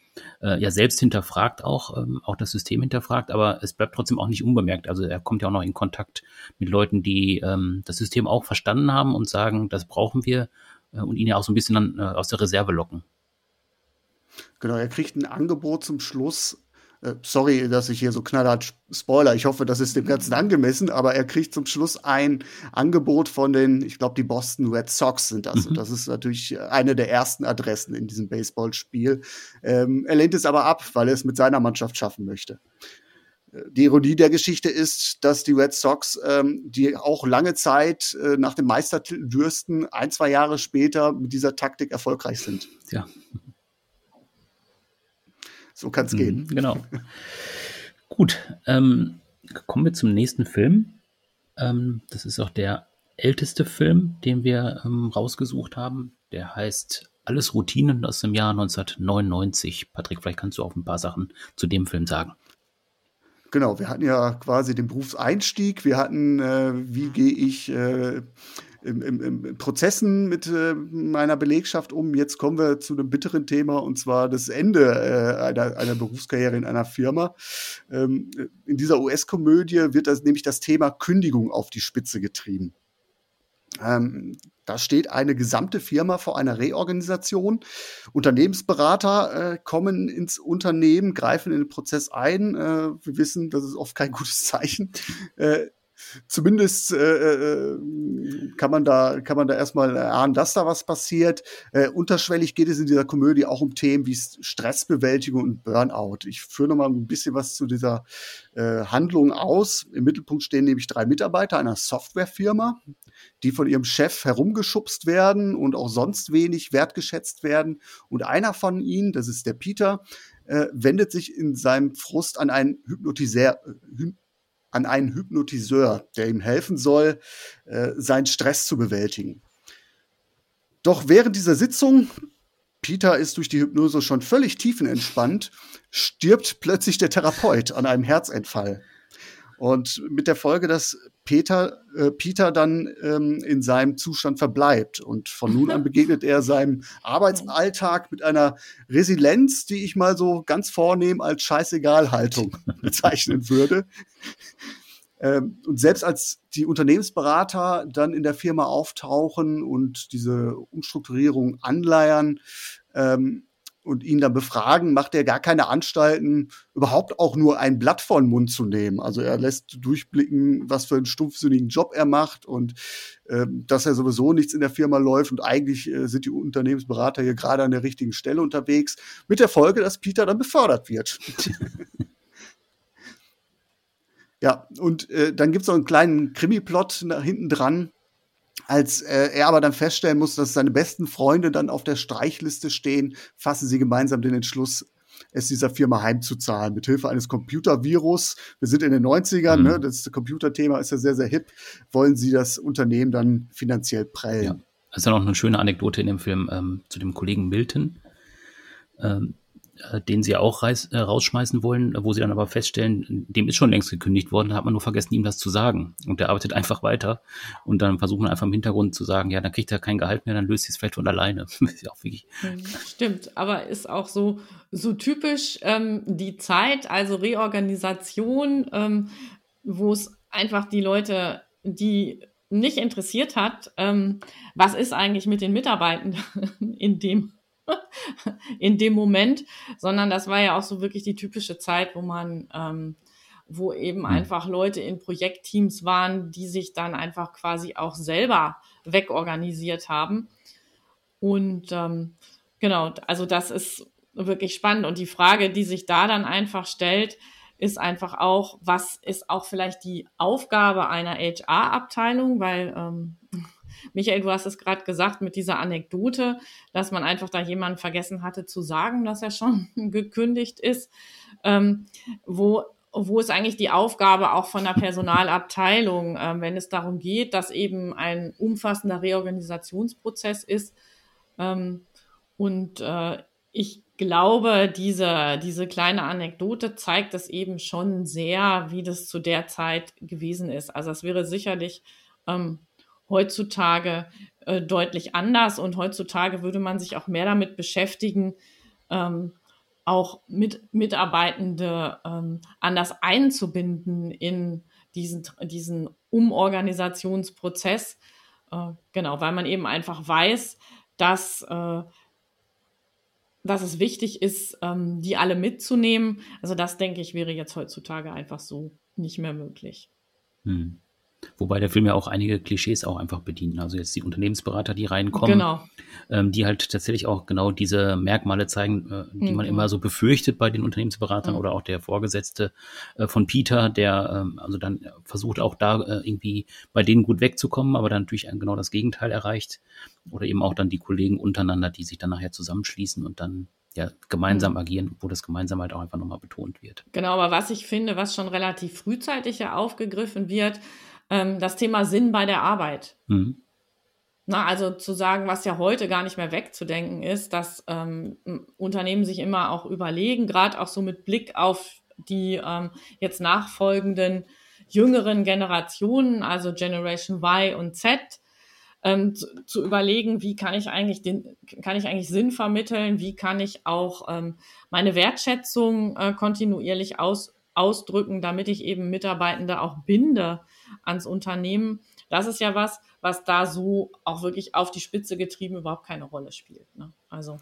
A: äh, ja selbst hinterfragt auch, ähm, auch das System hinterfragt, aber es bleibt trotzdem auch nicht unbemerkt. Also er kommt ja auch noch in Kontakt mit Leuten, die ähm, das System auch verstanden haben und sagen, das brauchen wir äh, und ihn ja auch so ein bisschen dann äh, aus der Reserve locken.
C: Genau, er kriegt ein Angebot zum Schluss sorry, dass ich hier so knallhart Spoiler. Ich hoffe, das ist dem Ganzen angemessen, aber er kriegt zum Schluss ein Angebot von den, ich glaube, die Boston Red Sox sind das. Mhm. Und das ist natürlich eine der ersten Adressen in diesem Baseballspiel. Ähm, er lehnt es aber ab, weil er es mit seiner Mannschaft schaffen möchte. Äh, die Ironie der Geschichte ist, dass die Red Sox, ähm, die auch lange Zeit äh, nach dem Meistertitel dürsten, ein, zwei Jahre später mit dieser Taktik erfolgreich sind.
A: Ja.
C: So kann es mhm, gehen.
A: Genau. Gut, ähm, kommen wir zum nächsten Film. Ähm, das ist auch der älteste Film, den wir ähm, rausgesucht haben. Der heißt Alles Routinen aus dem Jahr 1999. Patrick, vielleicht kannst du auch ein paar Sachen zu dem Film sagen.
C: Genau, wir hatten ja quasi den Berufseinstieg. Wir hatten, äh, wie gehe ich äh, im, im, im Prozessen mit äh, meiner Belegschaft um. Jetzt kommen wir zu einem bitteren Thema und zwar das Ende äh, einer, einer Berufskarriere in einer Firma. Ähm, in dieser US-Komödie wird das nämlich das Thema Kündigung auf die Spitze getrieben. Ähm, da steht eine gesamte Firma vor einer Reorganisation. Unternehmensberater äh, kommen ins Unternehmen, greifen in den Prozess ein. Äh, wir wissen, das ist oft kein gutes Zeichen. Äh, zumindest äh, äh, kann man da kann man da erstmal erahnen, dass da was passiert. Äh, unterschwellig geht es in dieser Komödie auch um Themen wie Stressbewältigung und Burnout. Ich führe noch mal ein bisschen was zu dieser äh, Handlung aus. Im Mittelpunkt stehen nämlich drei Mitarbeiter einer Softwarefirma, die von ihrem Chef herumgeschubst werden und auch sonst wenig wertgeschätzt werden. Und einer von ihnen, das ist der Peter, äh, wendet sich in seinem Frust an einen Hypnotiseur, an einen Hypnotiseur, der ihm helfen soll, äh, seinen Stress zu bewältigen. Doch während dieser Sitzung, Peter ist durch die Hypnose schon völlig tiefenentspannt, stirbt plötzlich der Therapeut an einem Herzentfall. Und mit der Folge, dass Peter, äh, Peter dann ähm, in seinem Zustand verbleibt. Und von nun an begegnet er seinem Arbeitsalltag mit einer Resilienz, die ich mal so ganz vornehm als Scheißegal-Haltung bezeichnen würde. Ähm, und selbst als die Unternehmensberater dann in der Firma auftauchen und diese Umstrukturierung anleiern, ähm, und ihn dann befragen, macht er gar keine Anstalten, überhaupt auch nur ein Blatt vor den Mund zu nehmen. Also er lässt durchblicken, was für einen stumpfsinnigen Job er macht und äh, dass er sowieso nichts in der Firma läuft und eigentlich äh, sind die Unternehmensberater hier gerade an der richtigen Stelle unterwegs, mit der Folge, dass Peter dann befördert wird. ja, und äh, dann gibt es noch einen kleinen Krimi-Plot nach hinten dran, als äh, er aber dann feststellen muss, dass seine besten Freunde dann auf der Streichliste stehen, fassen sie gemeinsam den Entschluss, es dieser Firma heimzuzahlen, mit Hilfe eines Computervirus. Wir sind in den 90ern, mhm. ne? das Computerthema ist ja sehr, sehr hip. Wollen sie das Unternehmen dann finanziell prellen? Ja.
A: Das ist ja noch eine schöne Anekdote in dem Film ähm, zu dem Kollegen Milton. Ähm, äh, den sie auch reis, äh, rausschmeißen wollen, wo sie dann aber feststellen, dem ist schon längst gekündigt worden, da hat man nur vergessen, ihm das zu sagen. Und der arbeitet einfach weiter. Und dann versucht man einfach im Hintergrund zu sagen, ja, dann kriegt er kein Gehalt mehr, dann löst sie es vielleicht von alleine.
B: Mhm, stimmt, aber ist auch so, so typisch ähm, die Zeit, also Reorganisation, ähm, wo es einfach die Leute, die nicht interessiert hat, ähm, was ist eigentlich mit den Mitarbeitenden in dem in dem Moment, sondern das war ja auch so wirklich die typische Zeit, wo man, ähm, wo eben mhm. einfach Leute in Projektteams waren, die sich dann einfach quasi auch selber wegorganisiert haben. Und ähm, genau, also das ist wirklich spannend. Und die Frage, die sich da dann einfach stellt, ist einfach auch, was ist auch vielleicht die Aufgabe einer HR-Abteilung, weil ähm, Michael, du hast es gerade gesagt mit dieser Anekdote, dass man einfach da jemanden vergessen hatte zu sagen, dass er schon gekündigt ist. Ähm, wo wo ist eigentlich die Aufgabe auch von der Personalabteilung, äh, wenn es darum geht, dass eben ein umfassender Reorganisationsprozess ist ähm, und äh, ich glaube, diese, diese kleine Anekdote zeigt es eben schon sehr, wie das zu der Zeit gewesen ist. Also es wäre sicherlich ähm, heutzutage äh, deutlich anders und heutzutage würde man sich auch mehr damit beschäftigen, ähm, auch mit Mitarbeitende ähm, anders einzubinden in diesen, diesen Umorganisationsprozess. Äh, genau, weil man eben einfach weiß, dass, äh, dass es wichtig ist, ähm, die alle mitzunehmen. Also das, denke ich, wäre jetzt heutzutage einfach so nicht mehr möglich.
A: Hm. Wobei der Film ja auch einige Klischees auch einfach bedient. Also jetzt die Unternehmensberater, die reinkommen, genau. ähm, die halt tatsächlich auch genau diese Merkmale zeigen, äh, die mhm. man immer so befürchtet bei den Unternehmensberatern mhm. oder auch der Vorgesetzte äh, von Peter, der ähm, also dann versucht auch da äh, irgendwie bei denen gut wegzukommen, aber dann natürlich genau das Gegenteil erreicht. Oder eben auch dann die Kollegen untereinander, die sich dann nachher zusammenschließen und dann ja, gemeinsam mhm. agieren, wo das gemeinsam halt auch einfach nochmal betont wird.
B: Genau, aber was ich finde, was schon relativ frühzeitig ja aufgegriffen wird, ähm, das Thema Sinn bei der Arbeit. Mhm. Na, also zu sagen, was ja heute gar nicht mehr wegzudenken ist, dass ähm, Unternehmen sich immer auch überlegen, gerade auch so mit Blick auf die ähm, jetzt nachfolgenden jüngeren Generationen, also Generation Y und Z, ähm, zu, zu, überlegen, wie kann ich eigentlich den, kann ich eigentlich Sinn vermitteln, wie kann ich auch ähm, meine Wertschätzung äh, kontinuierlich aus, ausdrücken, damit ich eben Mitarbeitende auch binde ans Unternehmen. Das ist ja was, was da so auch wirklich auf die Spitze getrieben überhaupt keine Rolle spielt. Ne? Also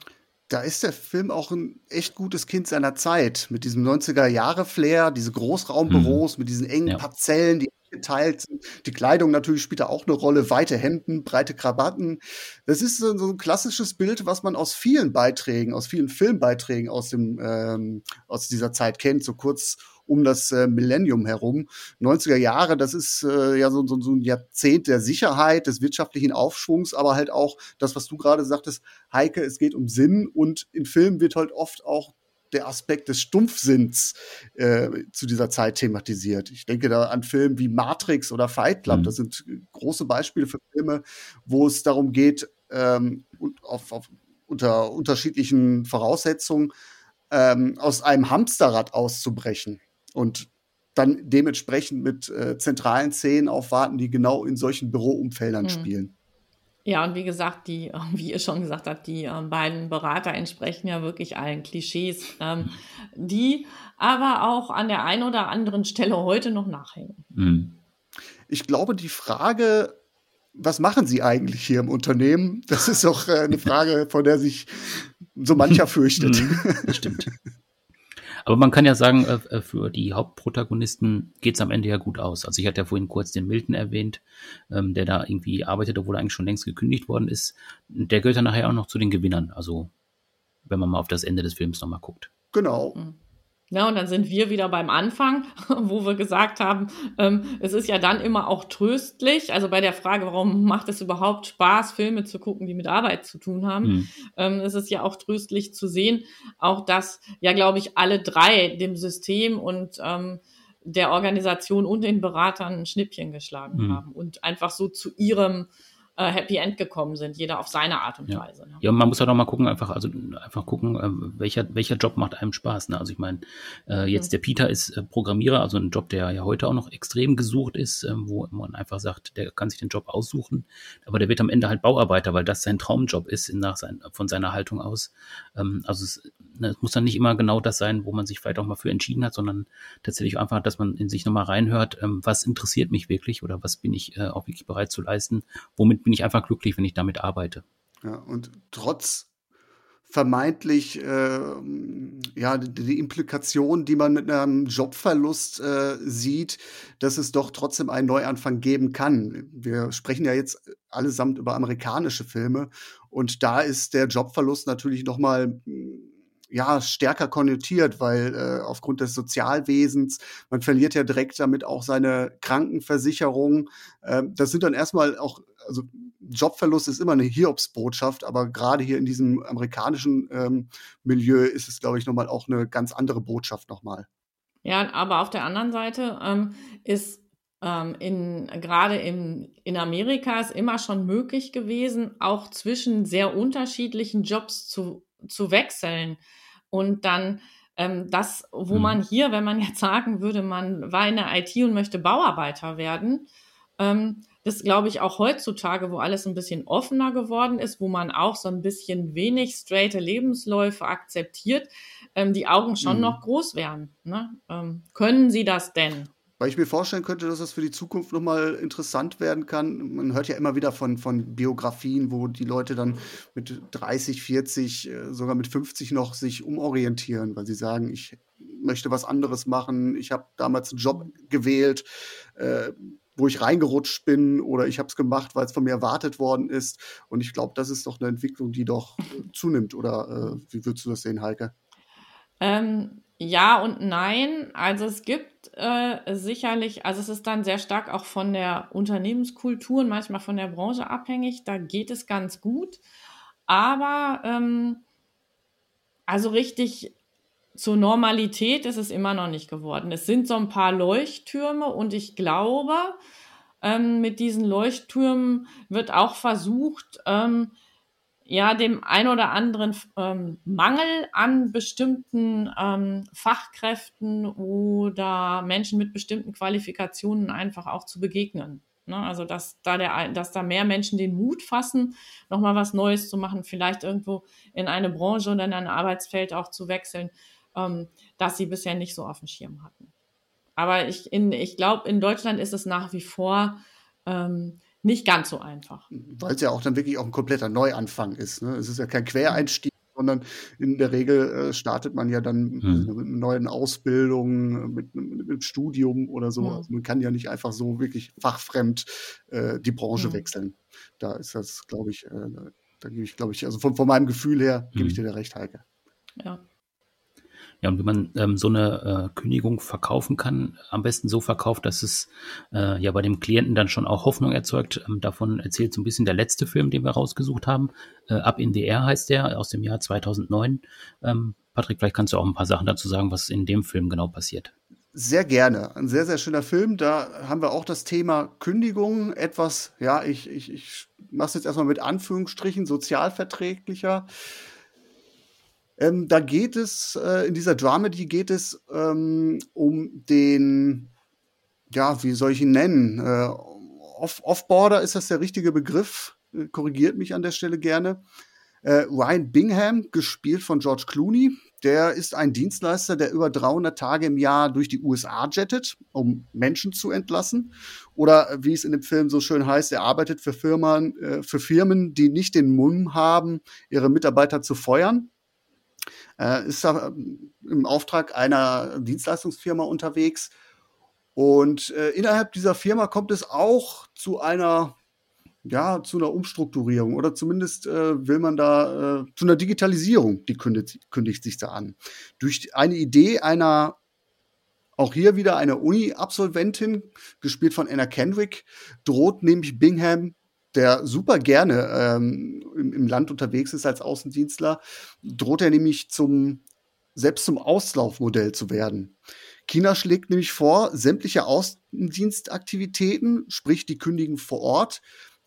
C: da ist der Film auch ein echt gutes Kind seiner Zeit. Mit diesem 90er-Jahre-Flair, diese Großraumbüros, mhm. mit diesen engen ja. Parzellen, die geteilt sind. Die Kleidung natürlich spielt da auch eine Rolle. Weite Hemden, breite Krawatten. Das ist so, ein klassisches Bild, was man aus vielen Beiträgen, aus vielen Filmbeiträgen aus dem ähm, aus dieser Zeit kennt. So kurz um das äh, Millennium herum. 90er Jahre, das ist äh, ja so, so, so ein Jahrzehnt der Sicherheit, des wirtschaftlichen Aufschwungs, aber halt auch das, was du gerade sagtest, Heike, es geht um Sinn und in Filmen wird halt oft auch der Aspekt des Stumpfsinns äh, zu dieser Zeit thematisiert. Ich denke da an Filme wie Matrix oder Fight Club. Mhm. Das sind große Beispiele für Filme, wo es darum geht, ähm, auf, auf, unter unterschiedlichen Voraussetzungen ähm, aus einem Hamsterrad auszubrechen und dann dementsprechend mit äh, zentralen Szenen aufwarten, die genau in solchen Büroumfeldern mhm. spielen.
B: Ja, und wie gesagt, die, wie ihr schon gesagt habt, die äh, beiden Berater entsprechen ja wirklich allen Klischees, ähm, die aber auch an der einen oder anderen Stelle heute noch nachhängen. Mhm.
C: Ich glaube, die Frage, was machen Sie eigentlich hier im Unternehmen, das ist auch äh, eine Frage, vor der sich so mancher fürchtet. Mhm,
A: das stimmt. Aber man kann ja sagen, äh, äh, für die Hauptprotagonisten geht es am Ende ja gut aus. Also ich hatte ja vorhin kurz den Milton erwähnt, ähm, der da irgendwie arbeitet, obwohl er eigentlich schon längst gekündigt worden ist. Der gehört dann nachher auch noch zu den Gewinnern. Also wenn man mal auf das Ende des Films nochmal guckt.
C: Genau.
B: Mhm. Ja, und dann sind wir wieder beim Anfang, wo wir gesagt haben, ähm, es ist ja dann immer auch tröstlich. Also bei der Frage, warum macht es überhaupt Spaß, Filme zu gucken, die mit Arbeit zu tun haben, mhm. ähm, es ist ja auch tröstlich zu sehen, auch dass ja, glaube ich, alle drei dem System und ähm, der Organisation und den Beratern ein Schnippchen geschlagen mhm. haben und einfach so zu ihrem äh, Happy End gekommen sind, jeder auf seine Art und
A: ja.
B: Weise. Ne?
A: Ja, man muss halt auch mal gucken, einfach, also einfach gucken, äh, welcher, welcher Job macht einem Spaß. Ne? Also ich meine, äh, jetzt mhm. der Peter ist äh, Programmierer, also ein Job, der ja heute auch noch extrem gesucht ist, äh, wo man einfach sagt, der kann sich den Job aussuchen, aber der wird am Ende halt Bauarbeiter, weil das sein Traumjob ist nach sein, von seiner Haltung aus. Ähm, also es, ne, es muss dann nicht immer genau das sein, wo man sich vielleicht auch mal für entschieden hat, sondern tatsächlich einfach, dass man in sich nochmal reinhört, ähm, was interessiert mich wirklich oder was bin ich äh, auch wirklich bereit zu leisten, womit bin ich einfach glücklich, wenn ich damit arbeite.
C: Ja, und trotz vermeintlich äh, ja die, Implikation, die man mit einem Jobverlust äh, sieht, dass es doch trotzdem einen Neuanfang geben kann. Wir sprechen ja jetzt allesamt über amerikanische Filme und da ist der Jobverlust natürlich noch mal ja, stärker konnotiert, weil äh, aufgrund des Sozialwesens, man verliert ja direkt damit auch seine Krankenversicherung. Äh, das sind dann erstmal auch, also Jobverlust ist immer eine Hiobsbotschaft, aber gerade hier in diesem amerikanischen ähm, Milieu ist es, glaube ich, nochmal auch eine ganz andere Botschaft nochmal.
B: Ja, aber auf der anderen Seite ähm, ist ähm, in, gerade in, in Amerika ist immer schon möglich gewesen, auch zwischen sehr unterschiedlichen Jobs zu zu wechseln. Und dann ähm, das, wo mhm. man hier, wenn man jetzt sagen würde, man war in der IT und möchte Bauarbeiter werden, ähm, das glaube ich auch heutzutage, wo alles ein bisschen offener geworden ist, wo man auch so ein bisschen wenig straighte Lebensläufe akzeptiert, ähm, die Augen schon mhm. noch groß werden. Ne? Ähm, können Sie das denn?
C: Weil ich mir vorstellen könnte, dass das für die Zukunft nochmal interessant werden kann. Man hört ja immer wieder von, von Biografien, wo die Leute dann mit 30, 40, äh, sogar mit 50 noch sich umorientieren, weil sie sagen, ich möchte was anderes machen, ich habe damals einen Job gewählt, äh, wo ich reingerutscht bin oder ich habe es gemacht, weil es von mir erwartet worden ist. Und ich glaube, das ist doch eine Entwicklung, die doch zunimmt. Oder äh, wie würdest du das sehen, Heike?
B: Ähm, ja und nein. Also es gibt äh, sicherlich, also es ist dann sehr stark auch von der Unternehmenskultur und manchmal von der Branche abhängig. Da geht es ganz gut. Aber ähm, also richtig zur Normalität ist es immer noch nicht geworden. Es sind so ein paar Leuchttürme und ich glaube, ähm, mit diesen Leuchttürmen wird auch versucht, ähm, ja, dem ein oder anderen ähm, Mangel an bestimmten ähm, Fachkräften oder Menschen mit bestimmten Qualifikationen einfach auch zu begegnen. Ne? Also, dass da, der, dass da mehr Menschen den Mut fassen, nochmal was Neues zu machen, vielleicht irgendwo in eine Branche oder in ein Arbeitsfeld auch zu wechseln ähm, das sie bisher nicht so auf dem Schirm hatten. Aber ich, ich glaube, in Deutschland ist es nach wie vor ähm, nicht ganz so einfach.
C: Weil es ja auch dann wirklich auch ein kompletter Neuanfang ist. Ne? Es ist ja kein Quereinstieg, sondern in der Regel äh, startet man ja dann hm. mit einer neuen Ausbildung, mit, mit, mit Studium oder so. Hm. Also man kann ja nicht einfach so wirklich fachfremd äh, die Branche hm. wechseln. Da ist das, glaube ich, äh, da gebe ich, glaube ich, also von, von meinem Gefühl her gebe ich hm. dir da recht, Heike.
A: Ja. Ja, und wie man ähm, so eine äh, Kündigung verkaufen kann, am besten so verkauft, dass es äh, ja bei dem Klienten dann schon auch Hoffnung erzeugt. Ähm, davon erzählt so ein bisschen der letzte Film, den wir rausgesucht haben. Äh, Up in the Air heißt der, aus dem Jahr 2009. Ähm, Patrick, vielleicht kannst du auch ein paar Sachen dazu sagen, was in dem Film genau passiert.
C: Sehr gerne. Ein sehr, sehr schöner Film. Da haben wir auch das Thema Kündigung etwas, ja, ich, ich, ich mache es jetzt erstmal mit Anführungsstrichen, sozialverträglicher. Ähm, da geht es, äh, in dieser Dramedy geht es ähm, um den, ja, wie soll ich ihn nennen? Äh, Off-Border ist das der richtige Begriff? Äh, korrigiert mich an der Stelle gerne. Äh, Ryan Bingham, gespielt von George Clooney, der ist ein Dienstleister, der über 300 Tage im Jahr durch die USA jettet, um Menschen zu entlassen. Oder wie es in dem Film so schön heißt, er arbeitet für Firmen, äh, für Firmen, die nicht den Mumm haben, ihre Mitarbeiter zu feuern äh, ist da ähm, im Auftrag einer Dienstleistungsfirma unterwegs. Und äh, innerhalb dieser Firma kommt es auch zu einer, ja, zu einer Umstrukturierung oder zumindest äh, will man da äh, zu einer Digitalisierung, die kündigt, kündigt sich da an. Durch eine Idee einer auch hier wieder eine Uni-Absolventin, gespielt von Anna Kendrick, droht nämlich Bingham der super gerne ähm, im, im, Land unterwegs ist als Außendienstler, droht er nämlich zum selbst zum Auslaufmodell zu werden. China schlägt nämlich vor, sämtliche Außendienstaktivitäten, sprich die Kündigen vor Ort,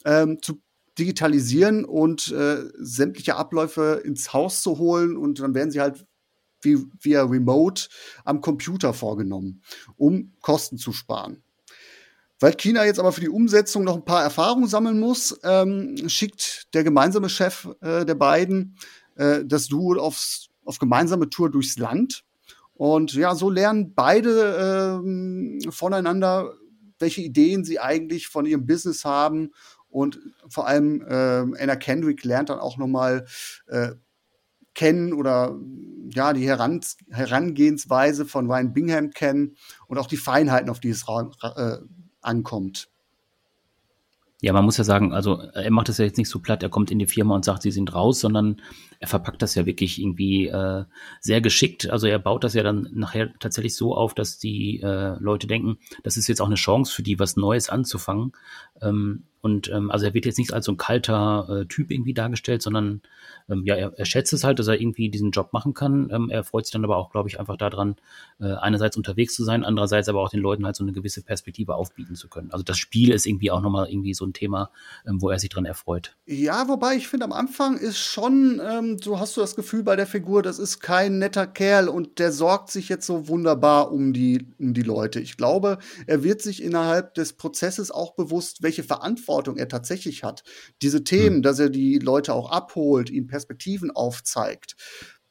C: ähm, zu digitalisieren und äh, sämtliche Abläufe ins Haus zu holen und dann werden sie halt wie, via Remote am Computer vorgenommen, um Kosten zu sparen. Weil China jetzt aber für die Umsetzung noch ein paar Erfahrungen sammeln muss, ähm, schickt der gemeinsame Chef äh, der beiden äh, das Duo aufs, auf gemeinsame Tour durchs Land. Und ja, so lernen beide äh, voneinander, welche Ideen sie eigentlich von ihrem Business haben. Und vor allem äh, Anna Kendrick lernt dann auch noch mal äh, kennen oder ja die Heran Herangehensweise von Ryan Bingham kennen und auch die Feinheiten, auf die es äh, ankommt.
A: Ja, man muss ja sagen, also er macht das ja jetzt nicht so platt, er kommt in die Firma und sagt, sie sind raus, sondern er verpackt das ja wirklich irgendwie äh, sehr geschickt. Also er baut das ja dann nachher tatsächlich so auf, dass die äh, Leute denken, das ist jetzt auch eine Chance für die, was Neues anzufangen. Ähm, Und ähm, also er wird jetzt nicht als so ein kalter äh, Typ irgendwie dargestellt, sondern ähm, ja, er, er schätzt es halt, dass er irgendwie diesen Job machen kann. Ähm, er freut sich dann aber auch, glaube ich, einfach daran, äh, einerseits unterwegs zu sein, andererseits aber auch den Leuten halt so eine gewisse Perspektive aufbieten zu können. Also das Spiel ist irgendwie auch nochmal irgendwie so ein Thema, ähm, wo er sich dran erfreut.
C: Ja, wobei ich finde, am Anfang ist schon, ähm, so hast du das Gefühl bei der Figur, das ist kein netter Kerl und der sorgt sich jetzt so wunderbar um die, um die Leute. Ich glaube, er wird sich innerhalb des Prozesses auch bewusst, welche Verantwortung er tatsächlich hat. Diese Themen, hm. dass er die Leute auch abholt, ihnen Perspektiven aufzeigt.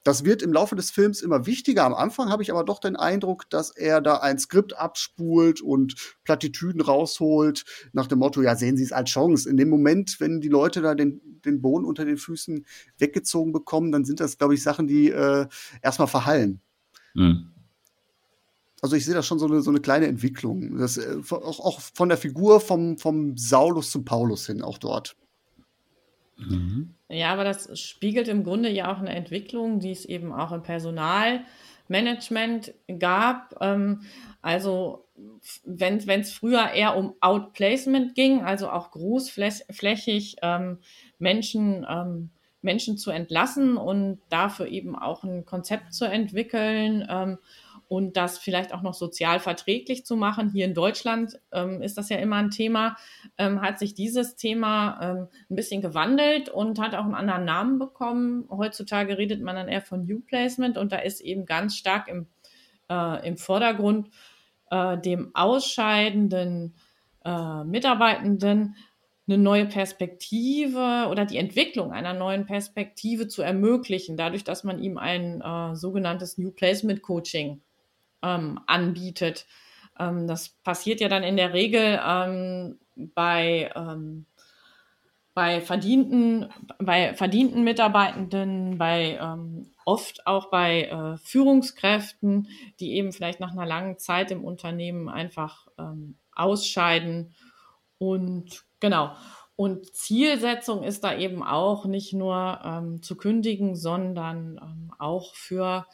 C: Das wird im Laufe des Films immer wichtiger. Am Anfang habe ich aber doch den Eindruck, dass er da ein Skript abspult und Plattitüden rausholt, nach dem Motto, ja, sehen Sie es als Chance. In dem Moment, wenn die Leute da den, den Boden unter den Füßen weggezogen bekommen, dann sind das, glaube ich, Sachen, die äh, erstmal verhallen. Mhm. Also ich sehe da schon so eine, so eine kleine Entwicklung. Das, äh, auch, auch von der Figur vom, vom Saulus zum Paulus hin, auch dort.
B: Mhm. Ja, aber das spiegelt im Grunde ja auch eine Entwicklung, die es eben auch im Personalmanagement gab. Ähm, also wenn es früher eher um Outplacement ging, also auch großflächig ähm, Menschen, ähm, Menschen zu entlassen und dafür eben auch ein Konzept zu entwickeln und das vielleicht auch noch sozial verträglich zu machen. Hier in Deutschland ähm, ist das ja immer ein Thema, ähm, hat sich dieses Thema ähm, ein bisschen gewandelt und hat auch einen anderen Namen bekommen. Heutzutage redet man dann eher von New Placement und da ist eben ganz stark im, äh, im Vordergrund äh, dem ausscheidenden äh, Mitarbeitenden eine neue Perspektive oder die Entwicklung einer neuen Perspektive zu ermöglichen, dadurch, dass man ihm ein äh, sogenanntes New Placement Coaching ähm, anbietet. Ähm, das passiert ja dann in der Regel ähm, bei, ähm, bei, verdienten, bei verdienten Mitarbeitenden, bei ähm, oft auch bei äh, Führungskräften, die eben vielleicht nach einer langen Zeit im Unternehmen einfach ähm, ausscheiden. Und genau. Und Zielsetzung ist da eben auch nicht nur ähm, zu kündigen, sondern ähm, auch für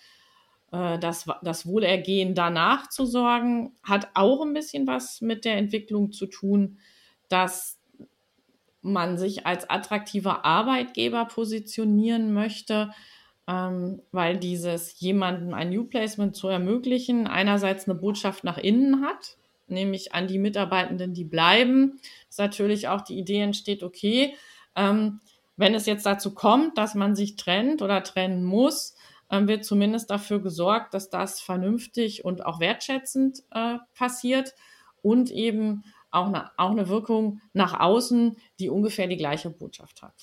B: äh, das, das Wohlergehen danach zu sorgen, hat auch ein bisschen was mit der Entwicklung zu tun, dass man sich als attraktiver Arbeitgeber positionieren möchte, ähm, weil dieses jemandem ein New Placement zu ermöglichen, einerseits eine Botschaft nach innen hat, nämlich an die Mitarbeitenden, die bleiben, dass natürlich auch die Idee entsteht, okay, ähm, wenn es jetzt dazu kommt, dass man sich trennt oder trennen muss, ähm, wird zumindest dafür gesorgt, dass das vernünftig und auch wertschätzend äh, passiert und eben auch eine, auch eine Wirkung nach außen, die ungefähr die gleiche Botschaft hat.